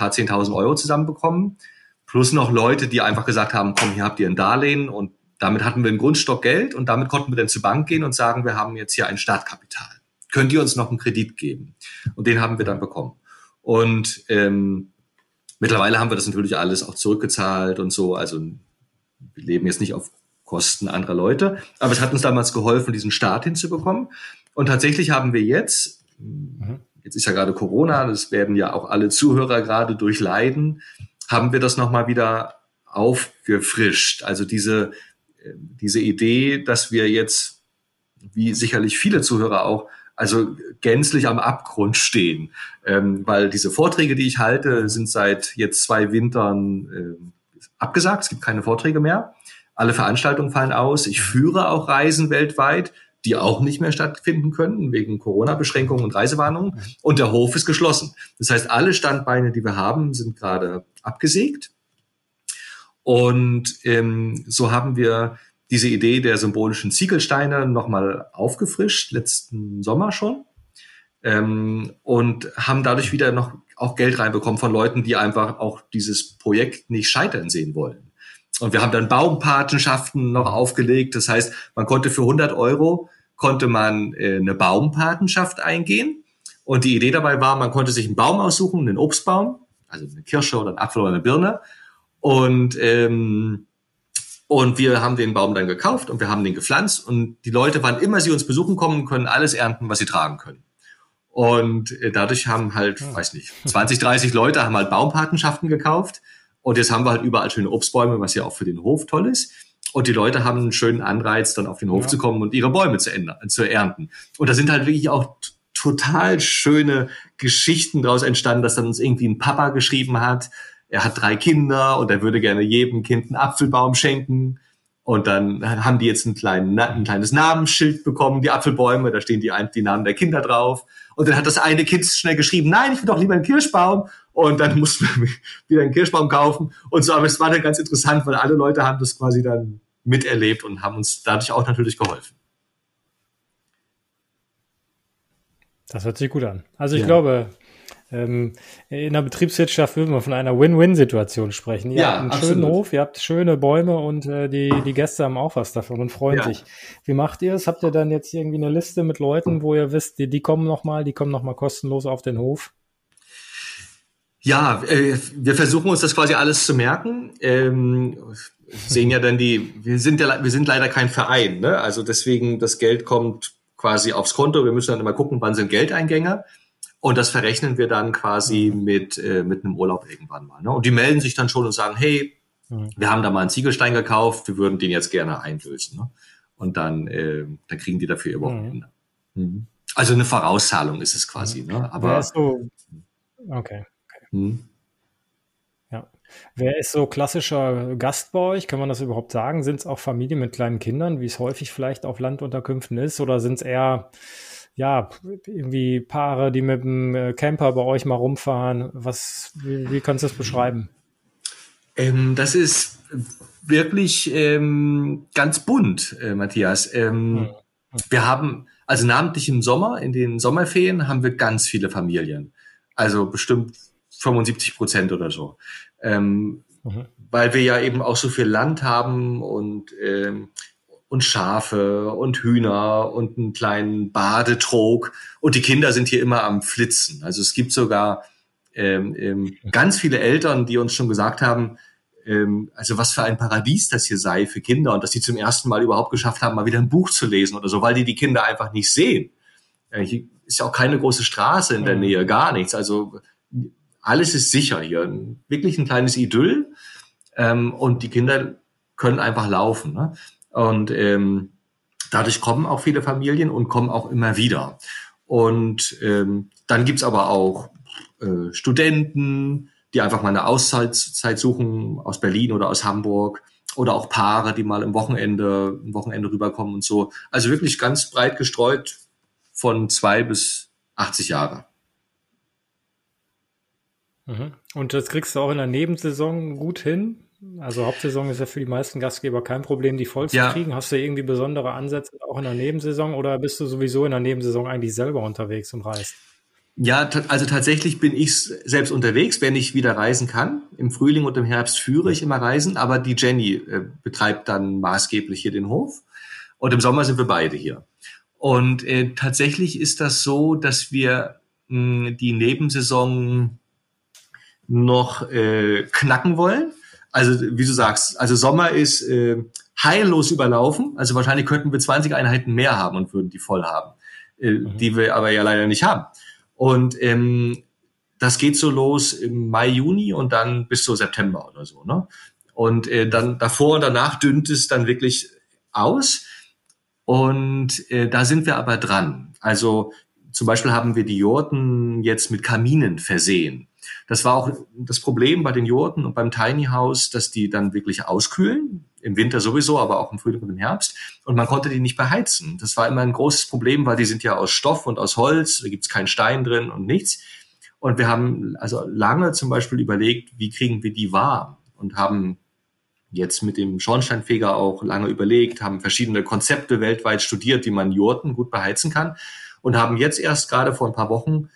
paar 10.000 Euro zusammenbekommen. Plus noch Leute, die einfach gesagt haben, komm, hier habt ihr ein Darlehen und damit hatten wir ein Grundstock Geld und damit konnten wir dann zur Bank gehen und sagen, wir haben jetzt hier ein Startkapital könnt ihr uns noch einen Kredit geben? Und den haben wir dann bekommen. Und ähm, mittlerweile haben wir das natürlich alles auch zurückgezahlt und so. Also wir leben jetzt nicht auf Kosten anderer Leute. Aber es hat uns damals geholfen, diesen Start hinzubekommen. Und tatsächlich haben wir jetzt, mhm. Jetzt ist ja gerade Corona, das werden ja auch alle Zuhörer gerade durchleiden, haben wir das nochmal wieder aufgefrischt. Also diese, äh, diese Idee, dass wir jetzt, wie sicherlich viele Zuhörer auch, also gänzlich am Abgrund stehen. Ähm, weil diese Vorträge, die ich halte, sind seit jetzt zwei Wintern äh, abgesagt. Es gibt keine Vorträge mehr. Alle Veranstaltungen fallen aus. Ich führe auch Reisen weltweit, die auch nicht mehr stattfinden können wegen Corona-Beschränkungen und Reisewarnungen. Und der Hof ist geschlossen. Das heißt, alle Standbeine, die wir haben, sind gerade abgesägt. Und ähm, so haben wir diese Idee der symbolischen Ziegelsteine nochmal aufgefrischt, letzten Sommer schon. Ähm, und haben dadurch wieder noch auch Geld reinbekommen von Leuten, die einfach auch dieses Projekt nicht scheitern sehen wollen. Und wir haben dann Baumpatenschaften noch aufgelegt. Das heißt, man konnte für 100 Euro konnte man äh, eine Baumpatenschaft eingehen. Und die Idee dabei war, man konnte sich einen Baum aussuchen, einen Obstbaum, also eine Kirsche oder einen Apfel oder eine Birne. Und ähm, und wir haben den Baum dann gekauft und wir haben den gepflanzt und die Leute, wann immer sie uns besuchen kommen, können alles ernten, was sie tragen können. Und äh, dadurch haben halt, ja. weiß nicht, 20, 30 Leute haben halt Baumpatenschaften gekauft. Und jetzt haben wir halt überall schöne Obstbäume, was ja auch für den Hof toll ist. Und die Leute haben einen schönen Anreiz, dann auf den Hof ja. zu kommen und ihre Bäume zu, zu ernten. Und da sind halt wirklich auch total schöne Geschichten daraus entstanden, dass dann uns irgendwie ein Papa geschrieben hat, er hat drei Kinder und er würde gerne jedem Kind einen Apfelbaum schenken. Und dann haben die jetzt einen kleinen, ein kleines Namensschild bekommen, die Apfelbäume, da stehen die, die Namen der Kinder drauf. Und dann hat das eine Kind schnell geschrieben, nein, ich will doch lieber einen Kirschbaum. Und dann (laughs) mussten wir wieder einen Kirschbaum kaufen. Und so, aber es war dann ganz interessant, weil alle Leute haben das quasi dann miterlebt und haben uns dadurch auch natürlich geholfen. Das hört sich gut an. Also ich ja. glaube, ähm, in der Betriebswirtschaft würden wir von einer Win-Win-Situation sprechen. Ihr ja, habt einen absolut. schönen Hof, ihr habt schöne Bäume und äh, die, die Gäste haben auch was davon und freuen ja. sich. Wie macht ihr es? Habt ihr dann jetzt irgendwie eine Liste mit Leuten, wo ihr wisst, die, die kommen nochmal, die kommen nochmal kostenlos auf den Hof? Ja, äh, wir versuchen uns das quasi alles zu merken. Ähm, sehen ja dann die, wir sind ja, wir sind leider kein Verein, ne? Also deswegen, das Geld kommt quasi aufs Konto. Wir müssen dann immer gucken, wann sind Geldeingänge. Und das verrechnen wir dann quasi mhm. mit, äh, mit einem Urlaub irgendwann mal. Ne? Und die melden sich dann schon und sagen, hey, mhm. wir haben da mal einen Ziegelstein gekauft, wir würden den jetzt gerne einlösen. Ne? Und dann, äh, dann kriegen die dafür ihr Wochenende. Mhm. mhm. Also eine Vorauszahlung ist es quasi. Ne? Aber so, okay. Mhm. Ja. Wer ist so klassischer Gast bei euch? Kann man das überhaupt sagen? Sind es auch Familien mit kleinen Kindern, wie es häufig vielleicht auf Landunterkünften ist? Oder sind es eher ja, irgendwie Paare, die mit dem äh, Camper bei euch mal rumfahren. Was, wie, wie kannst du das beschreiben? Ähm, das ist wirklich ähm, ganz bunt, äh, Matthias. Ähm, hm. Wir haben, also namentlich im Sommer, in den Sommerferien, haben wir ganz viele Familien. Also bestimmt 75 Prozent oder so. Ähm, mhm. Weil wir ja eben auch so viel Land haben und ähm, und Schafe und Hühner und einen kleinen Badetrog. Und die Kinder sind hier immer am Flitzen. Also es gibt sogar ähm, ähm, ganz viele Eltern, die uns schon gesagt haben, ähm, also was für ein Paradies das hier sei für Kinder und dass sie zum ersten Mal überhaupt geschafft haben, mal wieder ein Buch zu lesen oder so, weil die die Kinder einfach nicht sehen. Äh, hier ist ja auch keine große Straße in der mhm. Nähe, gar nichts. Also alles ist sicher hier. Wirklich ein kleines Idyll. Ähm, und die Kinder können einfach laufen. Ne? Und ähm, dadurch kommen auch viele Familien und kommen auch immer wieder. Und ähm, dann gibt's aber auch äh, Studenten, die einfach mal eine Auszeit suchen aus Berlin oder aus Hamburg oder auch Paare, die mal im Wochenende, im Wochenende rüberkommen und so. Also wirklich ganz breit gestreut von zwei bis 80 Jahre. Mhm. Und das kriegst du auch in der Nebensaison gut hin? Also Hauptsaison ist ja für die meisten Gastgeber kein Problem, die voll zu ja. kriegen. Hast du irgendwie besondere Ansätze auch in der Nebensaison oder bist du sowieso in der Nebensaison eigentlich selber unterwegs und reist? Ja, also tatsächlich bin ich selbst unterwegs, wenn ich wieder reisen kann. Im Frühling und im Herbst führe ich immer Reisen, aber die Jenny äh, betreibt dann maßgeblich hier den Hof. Und im Sommer sind wir beide hier. Und äh, tatsächlich ist das so, dass wir mh, die Nebensaison noch äh, knacken wollen. Also wie du sagst, also Sommer ist äh, heillos überlaufen. Also wahrscheinlich könnten wir 20 Einheiten mehr haben und würden die voll haben, äh, mhm. die wir aber ja leider nicht haben. Und ähm, das geht so los im Mai, Juni und dann bis so September oder so. Ne? Und äh, dann davor und danach dünnt es dann wirklich aus. Und äh, da sind wir aber dran. Also zum Beispiel haben wir die Jurten jetzt mit Kaminen versehen. Das war auch das Problem bei den Jurten und beim Tiny House, dass die dann wirklich auskühlen. Im Winter sowieso, aber auch im Frühling und im Herbst. Und man konnte die nicht beheizen. Das war immer ein großes Problem, weil die sind ja aus Stoff und aus Holz. Da gibt's keinen Stein drin und nichts. Und wir haben also lange zum Beispiel überlegt, wie kriegen wir die warm? Und haben jetzt mit dem Schornsteinfeger auch lange überlegt, haben verschiedene Konzepte weltweit studiert, wie man Jurten gut beheizen kann und haben jetzt erst gerade vor ein paar Wochen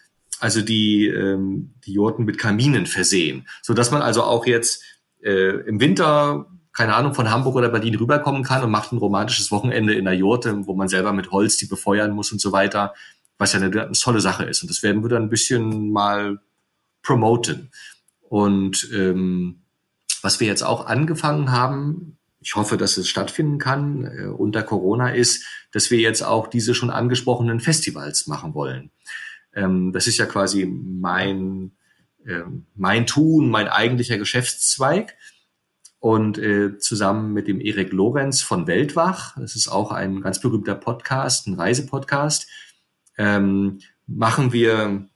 also die, ähm, die Jurten mit Kaminen versehen, so dass man also auch jetzt äh, im Winter keine Ahnung, von Hamburg oder Berlin rüberkommen kann und macht ein romantisches Wochenende in der Jurte, wo man selber mit Holz die befeuern muss und so weiter, was ja eine, eine tolle Sache ist. Und das werden wir dann ein bisschen mal promoten. Und ähm, was wir jetzt auch angefangen haben, ich hoffe, dass es stattfinden kann äh, unter Corona, ist, dass wir jetzt auch diese schon angesprochenen Festivals machen wollen. Ähm, das ist ja quasi mein, äh, mein Tun, mein eigentlicher Geschäftszweig. Und äh, zusammen mit dem Erik Lorenz von Weltwach, das ist auch ein ganz berühmter Podcast, ein Reisepodcast, ähm, machen wir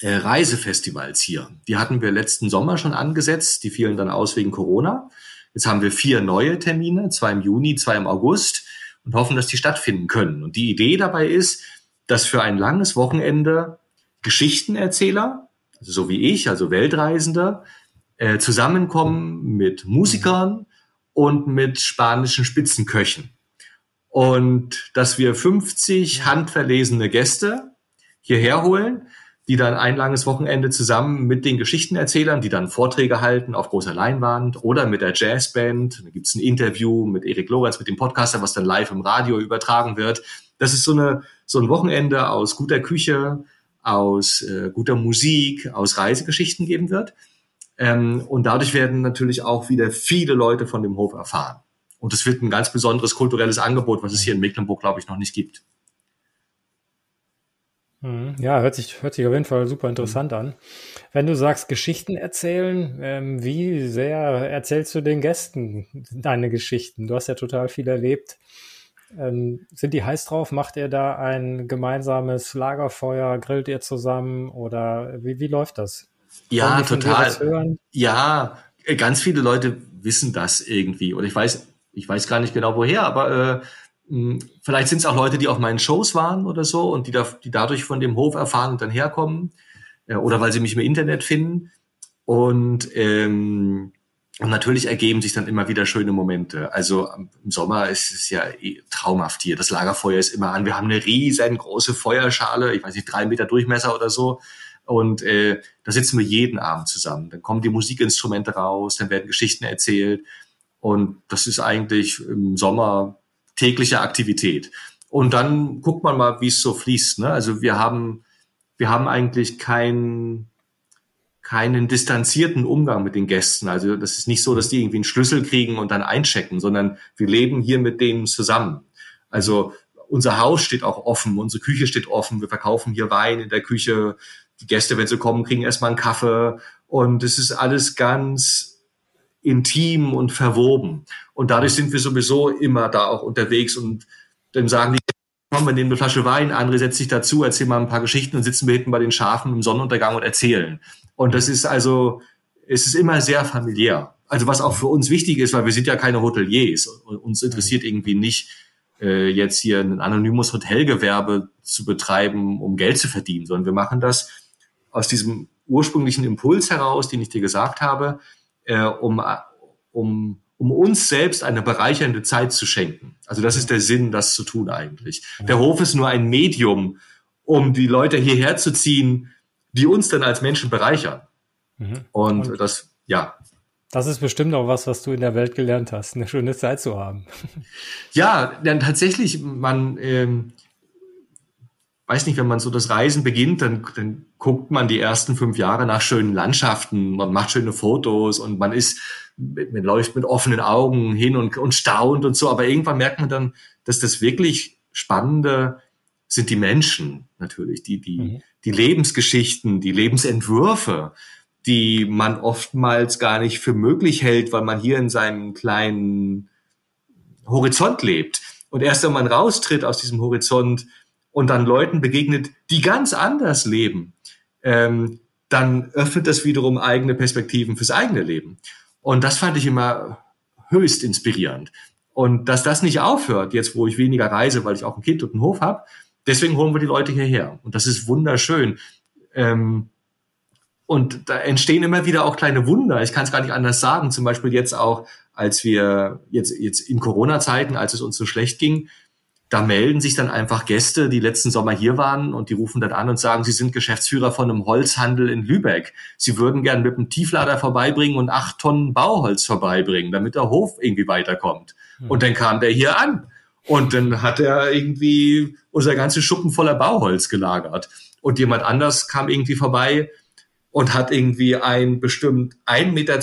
äh, Reisefestivals hier. Die hatten wir letzten Sommer schon angesetzt, die fielen dann aus wegen Corona. Jetzt haben wir vier neue Termine, zwei im Juni, zwei im August und hoffen, dass die stattfinden können. Und die Idee dabei ist, dass für ein langes Wochenende Geschichtenerzähler, also so wie ich, also Weltreisende, äh, zusammenkommen mit Musikern und mit spanischen Spitzenköchen. Und dass wir 50 handverlesene Gäste hierher holen, die dann ein langes Wochenende zusammen mit den Geschichtenerzählern, die dann Vorträge halten auf großer Leinwand oder mit der Jazzband. Da gibt's ein Interview mit Erik Lorenz, mit dem Podcaster, was dann live im Radio übertragen wird. Das ist so, eine, so ein Wochenende aus guter Küche, aus äh, guter Musik, aus Reisegeschichten geben wird. Ähm, und dadurch werden natürlich auch wieder viele Leute von dem Hof erfahren. Und es wird ein ganz besonderes kulturelles Angebot, was es hier in Mecklenburg, glaube ich, noch nicht gibt. Mhm. Ja, hört sich, hört sich auf jeden Fall super interessant mhm. an. Wenn du sagst, Geschichten erzählen, ähm, wie sehr erzählst du den Gästen deine Geschichten? Du hast ja total viel erlebt. Ähm, sind die heiß drauf? Macht ihr da ein gemeinsames Lagerfeuer? Grillt ihr zusammen? Oder wie, wie läuft das? Ja, total. Ja, ganz viele Leute wissen das irgendwie. Und ich weiß, ich weiß gar nicht genau woher, aber äh, hm, vielleicht sind es auch Leute, die auf meinen Shows waren oder so und die, da, die dadurch von dem Hof erfahren und dann herkommen äh, oder weil sie mich im Internet finden. Und, ähm, und natürlich ergeben sich dann immer wieder schöne Momente. Also im Sommer ist es ja eh traumhaft hier. Das Lagerfeuer ist immer an. Wir haben eine riesengroße Feuerschale, ich weiß nicht, drei Meter Durchmesser oder so. Und äh, da sitzen wir jeden Abend zusammen. Dann kommen die Musikinstrumente raus, dann werden Geschichten erzählt. Und das ist eigentlich im Sommer tägliche Aktivität. Und dann guckt man mal, wie es so fließt. Ne? Also wir haben, wir haben eigentlich kein, keinen distanzierten Umgang mit den Gästen. Also das ist nicht so, dass die irgendwie einen Schlüssel kriegen und dann einchecken, sondern wir leben hier mit denen zusammen. Also unser Haus steht auch offen, unsere Küche steht offen, wir verkaufen hier Wein in der Küche. Die Gäste, wenn sie kommen, kriegen erstmal einen Kaffee und es ist alles ganz intim und verwoben. Und dadurch sind wir sowieso immer da auch unterwegs und dann sagen die, komm, wir nehmen eine Flasche Wein, andere setzt sich dazu, erzählen mal ein paar Geschichten und sitzen wir hinten bei den Schafen im Sonnenuntergang und erzählen. Und das ist also, es ist immer sehr familiär. Also was auch für uns wichtig ist, weil wir sind ja keine Hoteliers. Uns interessiert irgendwie nicht, äh, jetzt hier ein anonymes Hotelgewerbe zu betreiben, um Geld zu verdienen, sondern wir machen das aus diesem ursprünglichen Impuls heraus, den ich dir gesagt habe, äh, um, um, um uns selbst eine bereichernde Zeit zu schenken. Also das ist der Sinn, das zu tun eigentlich. Der Hof ist nur ein Medium, um die Leute hierher zu ziehen, die uns dann als Menschen bereichern. Mhm. Und, Und das, ja. Das ist bestimmt auch was, was du in der Welt gelernt hast, eine schöne Zeit zu haben. (laughs) Ja, dann tatsächlich, man, ähm, weiß nicht, wenn man so das Reisen beginnt, dann, dann guckt man die ersten fünf Jahre nach schönen Landschaften, man macht schöne Fotos und man ist, man läuft mit offenen Augen hin und, und staunt und so. Aber irgendwann merkt man dann, dass das wirklich Spannende sind die Menschen natürlich, die, die, mhm. die Lebensgeschichten, die Lebensentwürfe, die man oftmals gar nicht für möglich hält, weil man hier in seinem kleinen Horizont lebt. Und erst wenn man raustritt aus diesem Horizont und dann Leuten begegnet, die ganz anders leben, ähm, dann öffnet das wiederum eigene Perspektiven fürs eigene Leben. Und das fand ich immer höchst inspirierend. Und dass das nicht aufhört, jetzt wo ich weniger reise, weil ich auch ein Kind und einen Hof habe, deswegen holen wir die Leute hierher. Und das ist wunderschön. Ähm, und da entstehen immer wieder auch kleine Wunder. Ich kann es gar nicht anders sagen. Zum Beispiel jetzt auch, als wir jetzt, jetzt in Corona-Zeiten, als es uns so schlecht ging, da melden sich dann einfach Gäste, die letzten Sommer hier waren und die rufen dann an und sagen, sie sind Geschäftsführer von einem Holzhandel in Lübeck. Sie würden gern mit einem Tieflader vorbeibringen und acht Tonnen Bauholz vorbeibringen, damit der Hof irgendwie weiterkommt. Mhm. Und dann kam der hier an. Und dann hat er irgendwie unser ganze Schuppen voller Bauholz gelagert. Und jemand anders kam irgendwie vorbei und hat irgendwie ein bestimmt 1,20 Meter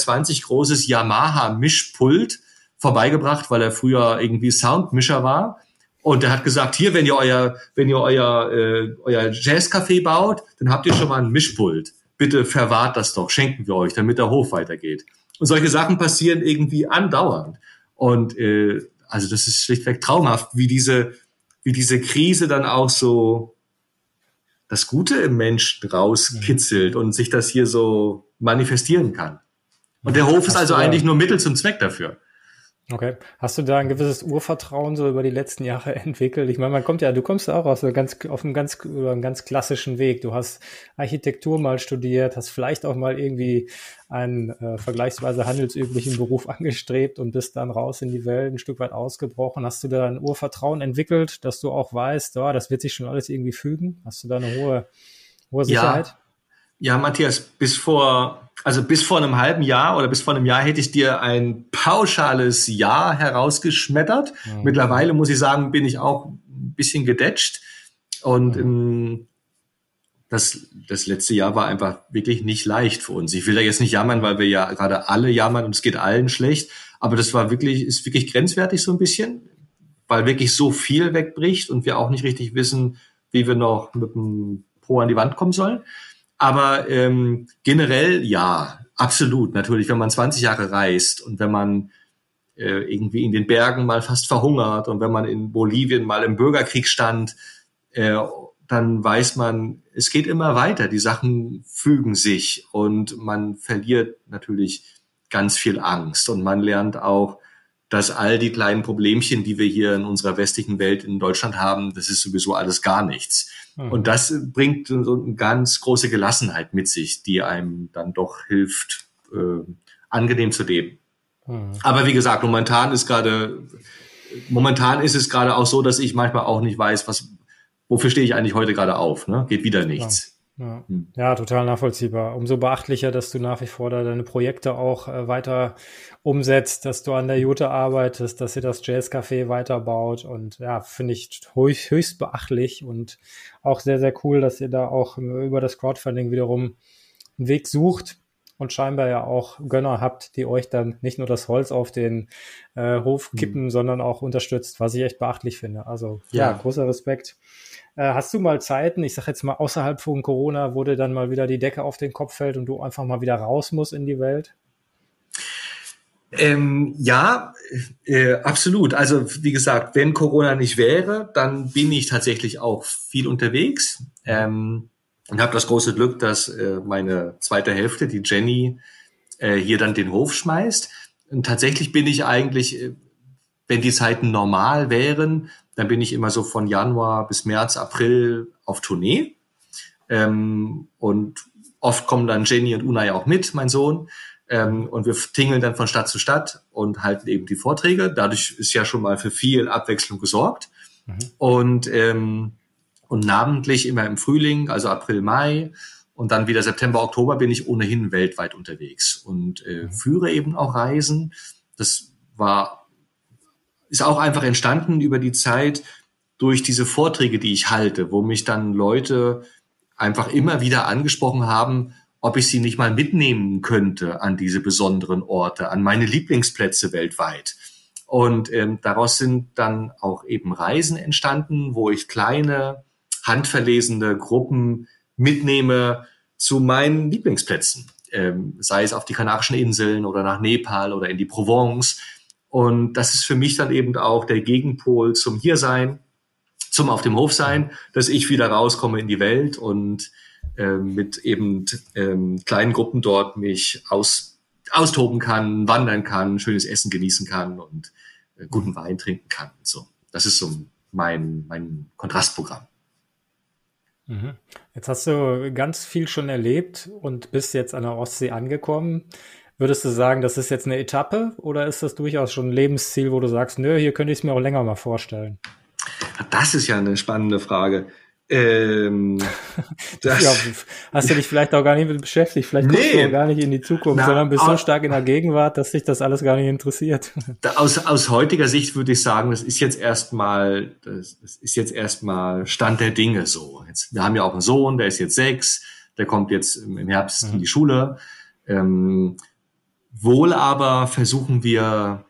großes Yamaha-Mischpult vorbeigebracht, weil er früher irgendwie Soundmischer war. Und er hat gesagt, hier, wenn ihr euer, wenn ihr euer, äh, euer Jazzcafé baut, dann habt ihr schon mal ein Mischpult. Bitte verwahrt das doch, schenken wir euch, damit der Hof weitergeht. Und solche Sachen passieren irgendwie andauernd. Und äh, also das ist schlichtweg traumhaft, wie diese, wie diese Krise dann auch so das Gute im Menschen rauskitzelt und sich das hier so manifestieren kann. Und der Hof ist also eigentlich nur Mittel zum Zweck dafür. Okay. Hast du da ein gewisses Urvertrauen so über die letzten Jahre (laughs) entwickelt? Ich meine, man kommt ja, du kommst ja auch aus einem ganz, auf einem ganz, über einen ganz klassischen Weg. Du hast Architektur mal studiert, hast vielleicht auch mal irgendwie einen äh, vergleichsweise handelsüblichen Beruf (laughs) angestrebt und bist dann raus in die Welt, ein Stück weit ausgebrochen. Hast du da ein Urvertrauen entwickelt, dass du auch weißt, oh, das wird sich schon alles irgendwie fügen? Hast du da eine hohe, hohe Sicherheit? Ja. Ja, Matthias, bis vor, also bis vor einem halben Jahr oder bis vor einem Jahr hätte ich dir ein pauschales Ja herausgeschmettert. Mhm. Mittlerweile muss ich sagen, bin ich auch ein bisschen gedetscht. Und mhm. ähm, das, das letzte Jahr war einfach wirklich nicht leicht für uns. Ich will da jetzt nicht jammern, weil wir ja gerade alle jammern und es geht allen schlecht. Aber das war wirklich, ist wirklich grenzwertig so ein bisschen, weil wirklich so viel wegbricht und wir auch nicht richtig wissen, wie wir noch mit dem Po an die Wand kommen sollen. Aber ähm, generell ja, absolut. Natürlich, wenn man 20 Jahre reist und wenn man äh, irgendwie in den Bergen mal fast verhungert und wenn man in Bolivien mal im Bürgerkrieg stand, äh, dann weiß man, es geht immer weiter. Die Sachen fügen sich und man verliert natürlich ganz viel Angst und man lernt auch, dass all die kleinen Problemchen, die wir hier in unserer westlichen Welt in Deutschland haben, das ist sowieso alles gar nichts. Mhm. Und das bringt so eine ganz große Gelassenheit mit sich, die einem dann doch hilft, äh, angenehm zu leben. Mhm. Aber wie gesagt, momentan ist gerade, momentan ist es gerade auch so, dass ich manchmal auch nicht weiß, was, wofür stehe ich eigentlich heute gerade auf? Ne? Geht wieder nichts. Ja. Hm. ja, total nachvollziehbar. Umso beachtlicher, dass du nach wie vor da deine Projekte auch äh, weiter umsetzt, dass du an der Jute arbeitest, dass ihr das Jazzcafé weiterbaut und ja, finde ich höchst, höchst beachtlich und auch sehr, sehr cool, dass ihr da auch über das Crowdfunding wiederum einen Weg sucht und scheinbar ja auch Gönner habt, die euch dann nicht nur das Holz auf den äh, Hof kippen, mhm. sondern auch unterstützt, was ich echt beachtlich finde. Also ja, ja großer Respekt. Äh, hast du mal Zeiten, ich sage jetzt mal außerhalb von Corona, wo dir dann mal wieder die Decke auf den Kopf fällt und du einfach mal wieder raus musst in die Welt? Ähm, ja, äh, absolut. Also wie gesagt, wenn Corona nicht wäre, dann bin ich tatsächlich auch viel unterwegs ähm, und habe das große Glück, dass äh, meine zweite Hälfte, die Jenny, äh, hier dann den Hof schmeißt. Und tatsächlich bin ich eigentlich, äh, wenn die Zeiten normal wären, dann bin ich immer so von Januar bis März, April auf Tournee. Ähm, und oft kommen dann Jenny und Una ja auch mit, mein Sohn. Ähm, und wir tingeln dann von Stadt zu Stadt und halten eben die Vorträge. Dadurch ist ja schon mal für viel Abwechslung gesorgt. Mhm. Und, ähm, und namentlich immer im Frühling, also April, Mai und dann wieder September, Oktober bin ich ohnehin weltweit unterwegs und äh, mhm. führe eben auch Reisen. Das war ist auch einfach entstanden über die Zeit durch diese Vorträge, die ich halte, wo mich dann Leute einfach immer wieder angesprochen haben, ob ich sie nicht mal mitnehmen könnte an diese besonderen Orte, an meine Lieblingsplätze weltweit. Und ähm, daraus sind dann auch eben Reisen entstanden, wo ich kleine, handverlesene Gruppen mitnehme zu meinen Lieblingsplätzen, ähm, sei es auf die Kanarischen Inseln oder nach Nepal oder in die Provence. Und das ist für mich dann eben auch der Gegenpol zum Hiersein, zum auf dem Hof sein, dass ich wieder rauskomme in die Welt und äh, mit eben ähm, kleinen Gruppen dort mich aus, austoben kann, wandern kann, schönes Essen genießen kann und äh, guten Wein trinken kann. So, das ist so mein, mein Kontrastprogramm. Mhm. Jetzt hast du ganz viel schon erlebt und bist jetzt an der Ostsee angekommen. Würdest du sagen, das ist jetzt eine Etappe oder ist das durchaus schon ein Lebensziel, wo du sagst, nö, hier könnte ich es mir auch länger mal vorstellen? Das ist ja eine spannende Frage. Ähm, (laughs) das, ja, hast du dich vielleicht auch gar nicht mit beschäftigt? Vielleicht kommst nee, du gar nicht in die Zukunft, na, sondern bist so stark in der Gegenwart, dass sich das alles gar nicht interessiert. Aus, aus heutiger Sicht würde ich sagen, das ist jetzt erstmal, das, das ist jetzt erstmal Stand der Dinge so. Jetzt, wir haben ja auch einen Sohn, der ist jetzt sechs, der kommt jetzt im Herbst mhm. in die Schule. Ähm, wohl aber versuchen wir,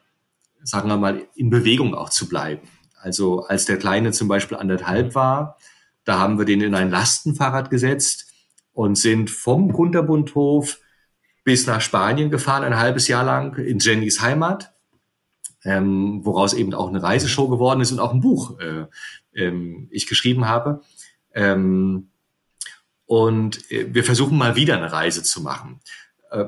sagen wir mal, in Bewegung auch zu bleiben. Also als der Kleine zum Beispiel anderthalb mhm. war, da haben wir den in ein Lastenfahrrad gesetzt und sind vom Kunterbundhof bis nach Spanien gefahren, ein halbes Jahr lang in Jennys Heimat, ähm, woraus eben auch eine Reiseshow geworden ist und auch ein Buch äh, ähm, ich geschrieben habe. Ähm, und äh, wir versuchen mal wieder eine Reise zu machen. Äh,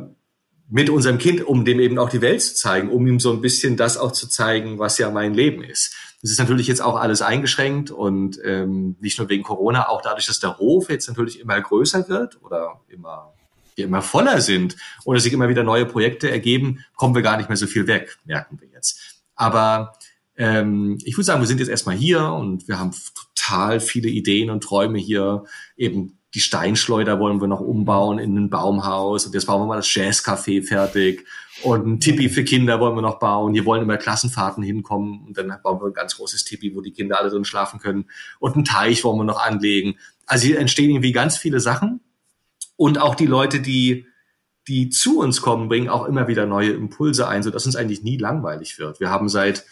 mit unserem Kind, um dem eben auch die Welt zu zeigen, um ihm so ein bisschen das auch zu zeigen, was ja mein Leben ist. Das ist natürlich jetzt auch alles eingeschränkt und ähm, nicht nur wegen Corona, auch dadurch, dass der Hof jetzt natürlich immer größer wird oder immer, immer voller sind oder sich immer wieder neue Projekte ergeben, kommen wir gar nicht mehr so viel weg, merken wir jetzt. Aber ähm, ich würde sagen, wir sind jetzt erstmal hier und wir haben total viele Ideen und Träume hier, eben die Steinschleuder wollen wir noch umbauen in ein Baumhaus und jetzt bauen wir mal das Jazzcafé fertig und ein Tipi für Kinder wollen wir noch bauen. Hier wollen immer Klassenfahrten hinkommen und dann bauen wir ein ganz großes Tipi, wo die Kinder alle drin schlafen können und einen Teich wollen wir noch anlegen. Also hier entstehen irgendwie ganz viele Sachen und auch die Leute, die die zu uns kommen, bringen auch immer wieder neue Impulse ein, so dass uns eigentlich nie langweilig wird. Wir haben seit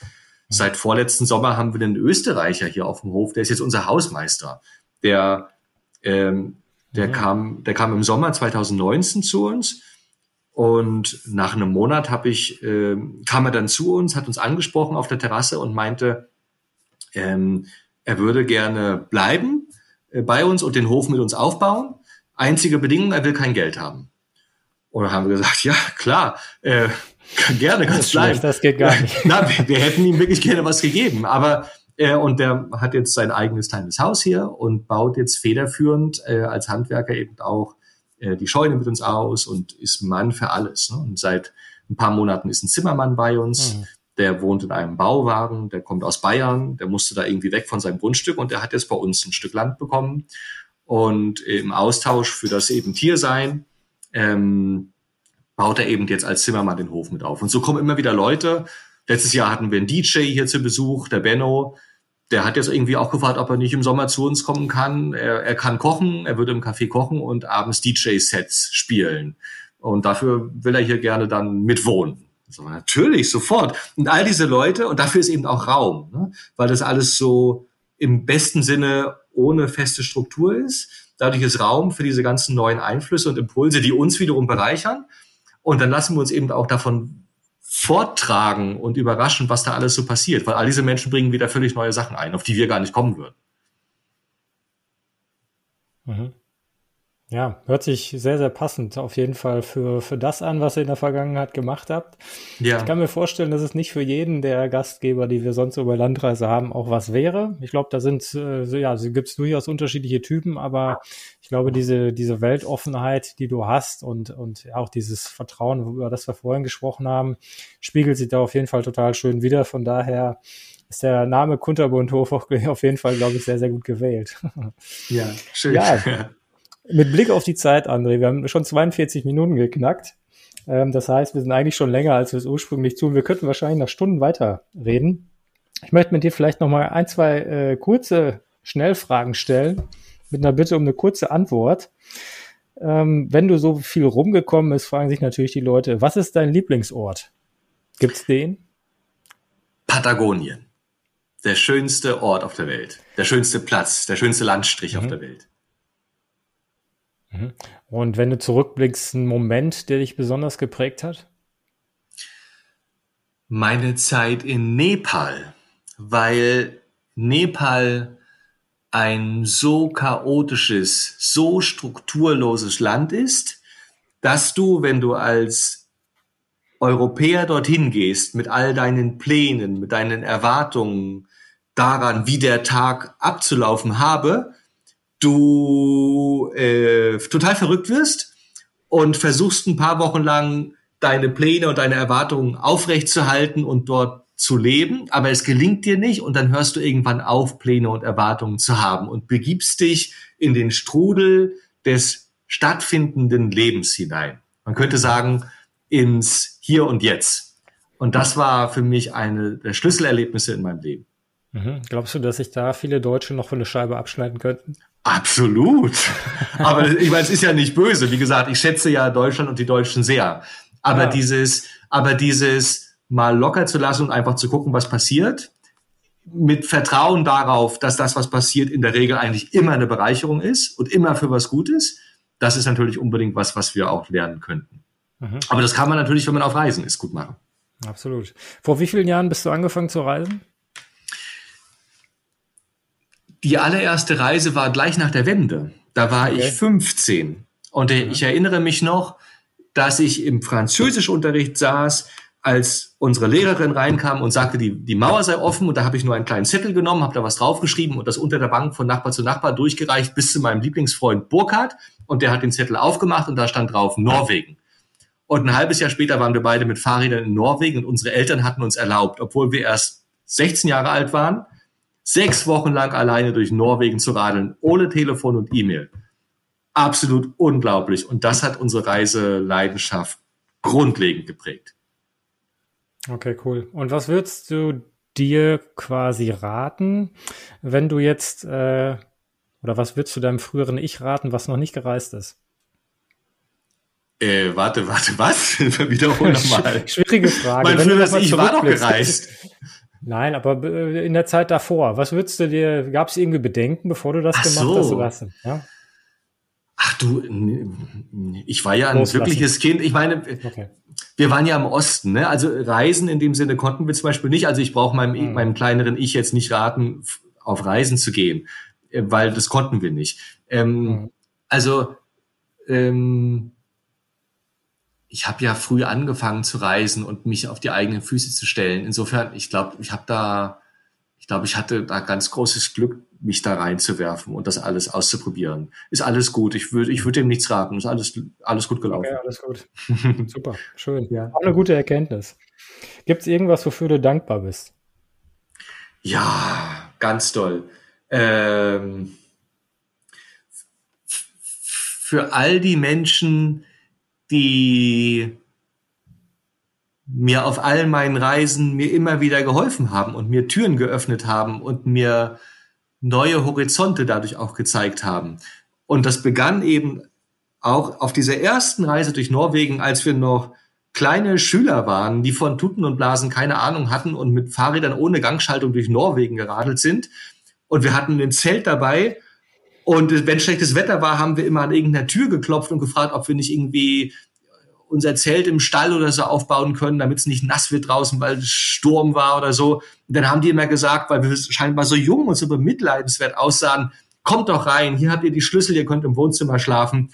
seit vorletzten Sommer haben wir einen Österreicher hier auf dem Hof, der ist jetzt unser Hausmeister. Der ähm, der ja. kam, der kam im Sommer 2019 zu uns und nach einem Monat habe ich, äh, kam er dann zu uns, hat uns angesprochen auf der Terrasse und meinte, ähm, er würde gerne bleiben äh, bei uns und den Hof mit uns aufbauen. Einzige Bedingung, er will kein Geld haben. Und dann haben wir gesagt, ja klar, äh, (laughs) gerne kannst bleiben. Das geht gar (laughs) nicht. Na, wir, wir hätten ihm wirklich gerne was gegeben, aber äh, und der hat jetzt sein eigenes kleines Haus hier und baut jetzt federführend äh, als Handwerker eben auch äh, die Scheune mit uns aus und ist Mann für alles. Ne? Und seit ein paar Monaten ist ein Zimmermann bei uns. Mhm. Der wohnt in einem Bauwagen, der kommt aus Bayern, der musste da irgendwie weg von seinem Grundstück und der hat jetzt bei uns ein Stück Land bekommen. Und im Austausch für das eben Tiersein ähm, baut er eben jetzt als Zimmermann den Hof mit auf. Und so kommen immer wieder Leute. Letztes Jahr hatten wir einen DJ hier zu Besuch, der Benno, der hat jetzt irgendwie auch gefragt, ob er nicht im Sommer zu uns kommen kann. Er, er kann kochen, er würde im Café kochen und abends DJ-Sets spielen. Und dafür will er hier gerne dann mitwohnen. So, natürlich, sofort. Und all diese Leute, und dafür ist eben auch Raum, ne? weil das alles so im besten Sinne ohne feste Struktur ist. Dadurch ist Raum für diese ganzen neuen Einflüsse und Impulse, die uns wiederum bereichern. Und dann lassen wir uns eben auch davon vortragen und überraschen, was da alles so passiert, weil all diese Menschen bringen wieder völlig neue Sachen ein, auf die wir gar nicht kommen würden. Mhm. Ja, hört sich sehr, sehr passend auf jeden Fall für, für das an, was ihr in der Vergangenheit gemacht habt. Ja. Ich kann mir vorstellen, dass es nicht für jeden der Gastgeber, die wir sonst über Landreise haben, auch was wäre. Ich glaube, da sind, äh, ja, es gibt durchaus unterschiedliche Typen, aber ich glaube, diese, diese Weltoffenheit, die du hast und, und auch dieses Vertrauen, über das wir vorhin gesprochen haben, spiegelt sich da auf jeden Fall total schön wieder. Von daher ist der Name Kunterbundhof (laughs) auf jeden Fall, glaube ich, sehr, sehr gut gewählt. Ja, schön. Ja, (laughs) mit Blick auf die Zeit, André, wir haben schon 42 Minuten geknackt. Ähm, das heißt, wir sind eigentlich schon länger, als wir es ursprünglich tun. Wir könnten wahrscheinlich nach Stunden weiter reden. Ich möchte mit dir vielleicht noch mal ein, zwei äh, kurze Schnellfragen stellen, mit einer Bitte um eine kurze Antwort. Ähm, wenn du so viel rumgekommen bist, fragen sich natürlich die Leute, was ist dein Lieblingsort? Gibt's den? Patagonien. Der schönste Ort auf der Welt. Der schönste Platz, der schönste Landstrich mhm. auf der Welt. Mhm. Und wenn du zurückblickst, ein Moment, der dich besonders geprägt hat? Meine Zeit in Nepal, weil Nepal ein so chaotisches, so strukturloses Land ist, dass du, wenn du als Europäer dorthin gehst, mit all deinen Plänen, mit deinen Erwartungen daran, wie der Tag abzulaufen habe, du äh, total verrückt wirst und versuchst ein paar Wochen lang deine Pläne und deine Erwartungen aufrechtzuerhalten und dort zu leben, aber es gelingt dir nicht und dann hörst du irgendwann auf, Pläne und Erwartungen zu haben und begibst dich in den Strudel des stattfindenden Lebens hinein. Man könnte sagen, ins Hier und Jetzt. Und das war für mich eine der Schlüsselerlebnisse in meinem Leben. Mhm. Glaubst du, dass sich da viele Deutsche noch von der Scheibe abschneiden könnten? Absolut. (laughs) Aber ich meine, es ist ja nicht böse. Wie gesagt, ich schätze ja Deutschland und die Deutschen sehr. Aber ja. dieses, aber dieses, mal locker zu lassen und einfach zu gucken, was passiert. Mit Vertrauen darauf, dass das, was passiert, in der Regel eigentlich immer eine Bereicherung ist und immer für was Gutes. Das ist natürlich unbedingt was, was wir auch lernen könnten. Mhm. Aber das kann man natürlich, wenn man auf Reisen ist, gut machen. Absolut. Vor wie vielen Jahren bist du angefangen zu reisen? Die allererste Reise war gleich nach der Wende. Da war okay. ich 15. Und mhm. ich erinnere mich noch, dass ich im Französischunterricht saß als unsere Lehrerin reinkam und sagte, die, die Mauer sei offen und da habe ich nur einen kleinen Zettel genommen, habe da was draufgeschrieben und das unter der Bank von Nachbar zu Nachbar durchgereicht bis zu meinem Lieblingsfreund Burkhard und der hat den Zettel aufgemacht und da stand drauf Norwegen. Und ein halbes Jahr später waren wir beide mit Fahrrädern in Norwegen und unsere Eltern hatten uns erlaubt, obwohl wir erst 16 Jahre alt waren, sechs Wochen lang alleine durch Norwegen zu radeln, ohne Telefon und E-Mail. Absolut unglaublich. Und das hat unsere Reiseleidenschaft grundlegend geprägt. Okay, cool. Und was würdest du dir quasi raten, wenn du jetzt, äh, oder was würdest du deinem früheren Ich raten, was noch nicht gereist ist? Äh, warte, warte, (laughs) was? Wiederhol (laughs) nochmal. Schwierige Frage. Mein früheres Ich war doch gereist. Nein, aber äh, in der Zeit davor, was würdest du dir, gab es irgendwie Bedenken, bevor du das Ach gemacht so. hast? Oder ja? Ach du, ich war ja ein Loslassen. wirkliches Kind. Ich meine, okay wir waren ja im Osten, ne? Also Reisen in dem Sinne konnten wir zum Beispiel nicht. Also ich brauche meinem, mhm. meinem kleineren Ich jetzt nicht raten, auf Reisen zu gehen, äh, weil das konnten wir nicht. Ähm, mhm. Also ähm, ich habe ja früh angefangen zu reisen und mich auf die eigenen Füße zu stellen. Insofern, ich glaube, ich habe da, ich glaube, ich hatte da ganz großes Glück, mich da reinzuwerfen und das alles auszuprobieren. Ist alles gut. Ich würde ich würde dem nichts raten. Ist alles, alles gut gelaufen. Okay, alles gut. (laughs) Super, schön. Ja. Auch eine gute Erkenntnis. Gibt es irgendwas, wofür du dankbar bist? Ja, ganz toll. Ähm, für all die Menschen, die mir auf all meinen Reisen mir immer wieder geholfen haben und mir Türen geöffnet haben und mir neue Horizonte dadurch auch gezeigt haben. Und das begann eben auch auf dieser ersten Reise durch Norwegen, als wir noch kleine Schüler waren, die von Tuten und Blasen keine Ahnung hatten und mit Fahrrädern ohne Gangschaltung durch Norwegen geradelt sind. Und wir hatten ein Zelt dabei. Und wenn schlechtes Wetter war, haben wir immer an irgendeiner Tür geklopft und gefragt, ob wir nicht irgendwie unser Zelt im Stall oder so aufbauen können, damit es nicht nass wird draußen, weil es Sturm war oder so. Und dann haben die immer gesagt, weil wir scheinbar so jung und so bemitleidenswert aussahen, kommt doch rein, hier habt ihr die Schlüssel, ihr könnt im Wohnzimmer schlafen.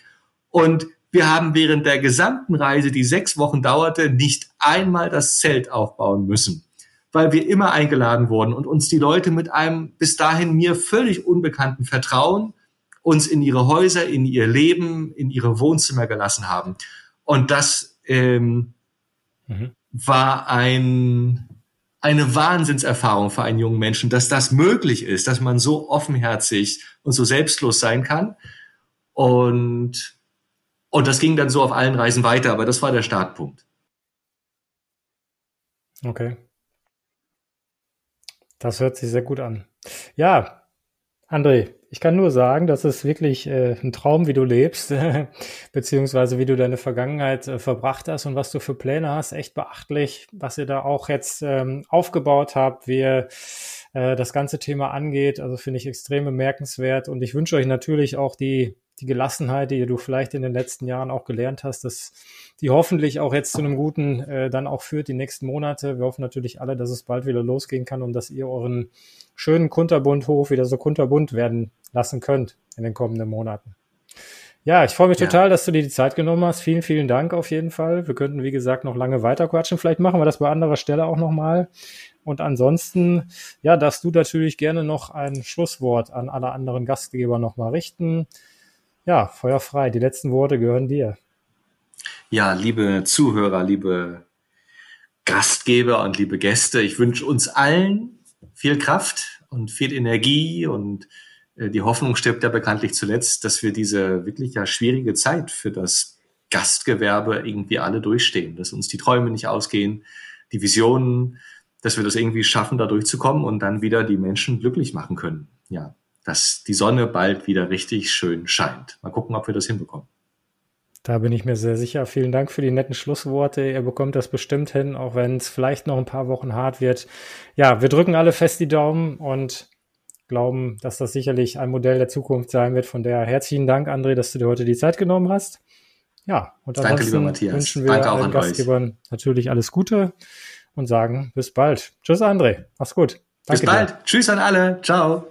Und wir haben während der gesamten Reise, die sechs Wochen dauerte, nicht einmal das Zelt aufbauen müssen, weil wir immer eingeladen wurden und uns die Leute mit einem bis dahin mir völlig unbekannten Vertrauen uns in ihre Häuser, in ihr Leben, in ihre Wohnzimmer gelassen haben. Und das ähm, mhm. war ein, eine Wahnsinnserfahrung für einen jungen Menschen, dass das möglich ist, dass man so offenherzig und so selbstlos sein kann. Und, und das ging dann so auf allen Reisen weiter, aber das war der Startpunkt. Okay. Das hört sich sehr gut an. Ja, André, ich kann nur sagen, das ist wirklich äh, ein Traum, wie du lebst, (laughs) beziehungsweise wie du deine Vergangenheit äh, verbracht hast und was du für Pläne hast. Echt beachtlich, was ihr da auch jetzt ähm, aufgebaut habt, wie ihr äh, das ganze Thema angeht. Also finde ich extrem bemerkenswert und ich wünsche euch natürlich auch die die Gelassenheit, die du vielleicht in den letzten Jahren auch gelernt hast, dass die hoffentlich auch jetzt zu einem guten äh, dann auch führt die nächsten Monate. Wir hoffen natürlich alle, dass es bald wieder losgehen kann und dass ihr euren schönen Kunterbundhof wieder so kunterbunt werden lassen könnt in den kommenden Monaten. Ja, ich freue mich ja. total, dass du dir die Zeit genommen hast. Vielen, vielen Dank auf jeden Fall. Wir könnten, wie gesagt, noch lange weiter quatschen. Vielleicht machen wir das bei anderer Stelle auch nochmal. Und ansonsten, ja, darfst du natürlich gerne noch ein Schlusswort an alle anderen Gastgeber nochmal richten. Ja, Feuer frei. Die letzten Worte gehören dir. Ja, liebe Zuhörer, liebe Gastgeber und liebe Gäste, ich wünsche uns allen viel Kraft und viel Energie und äh, die Hoffnung stirbt ja bekanntlich zuletzt, dass wir diese wirklich ja schwierige Zeit für das Gastgewerbe irgendwie alle durchstehen, dass uns die Träume nicht ausgehen, die Visionen, dass wir das irgendwie schaffen, da durchzukommen und dann wieder die Menschen glücklich machen können. Ja, dass die Sonne bald wieder richtig schön scheint. Mal gucken, ob wir das hinbekommen. Da bin ich mir sehr sicher. Vielen Dank für die netten Schlussworte. Ihr bekommt das bestimmt hin, auch wenn es vielleicht noch ein paar Wochen hart wird. Ja, wir drücken alle fest die Daumen und glauben, dass das sicherlich ein Modell der Zukunft sein wird. Von daher herzlichen Dank, André, dass du dir heute die Zeit genommen hast. Ja, und Danke, lieber Matthias. wünschen wir Danke allen Gastgebern euch. natürlich alles Gute und sagen bis bald. Tschüss, André. Mach's gut. Danke bis bald. Dir. Tschüss an alle. Ciao.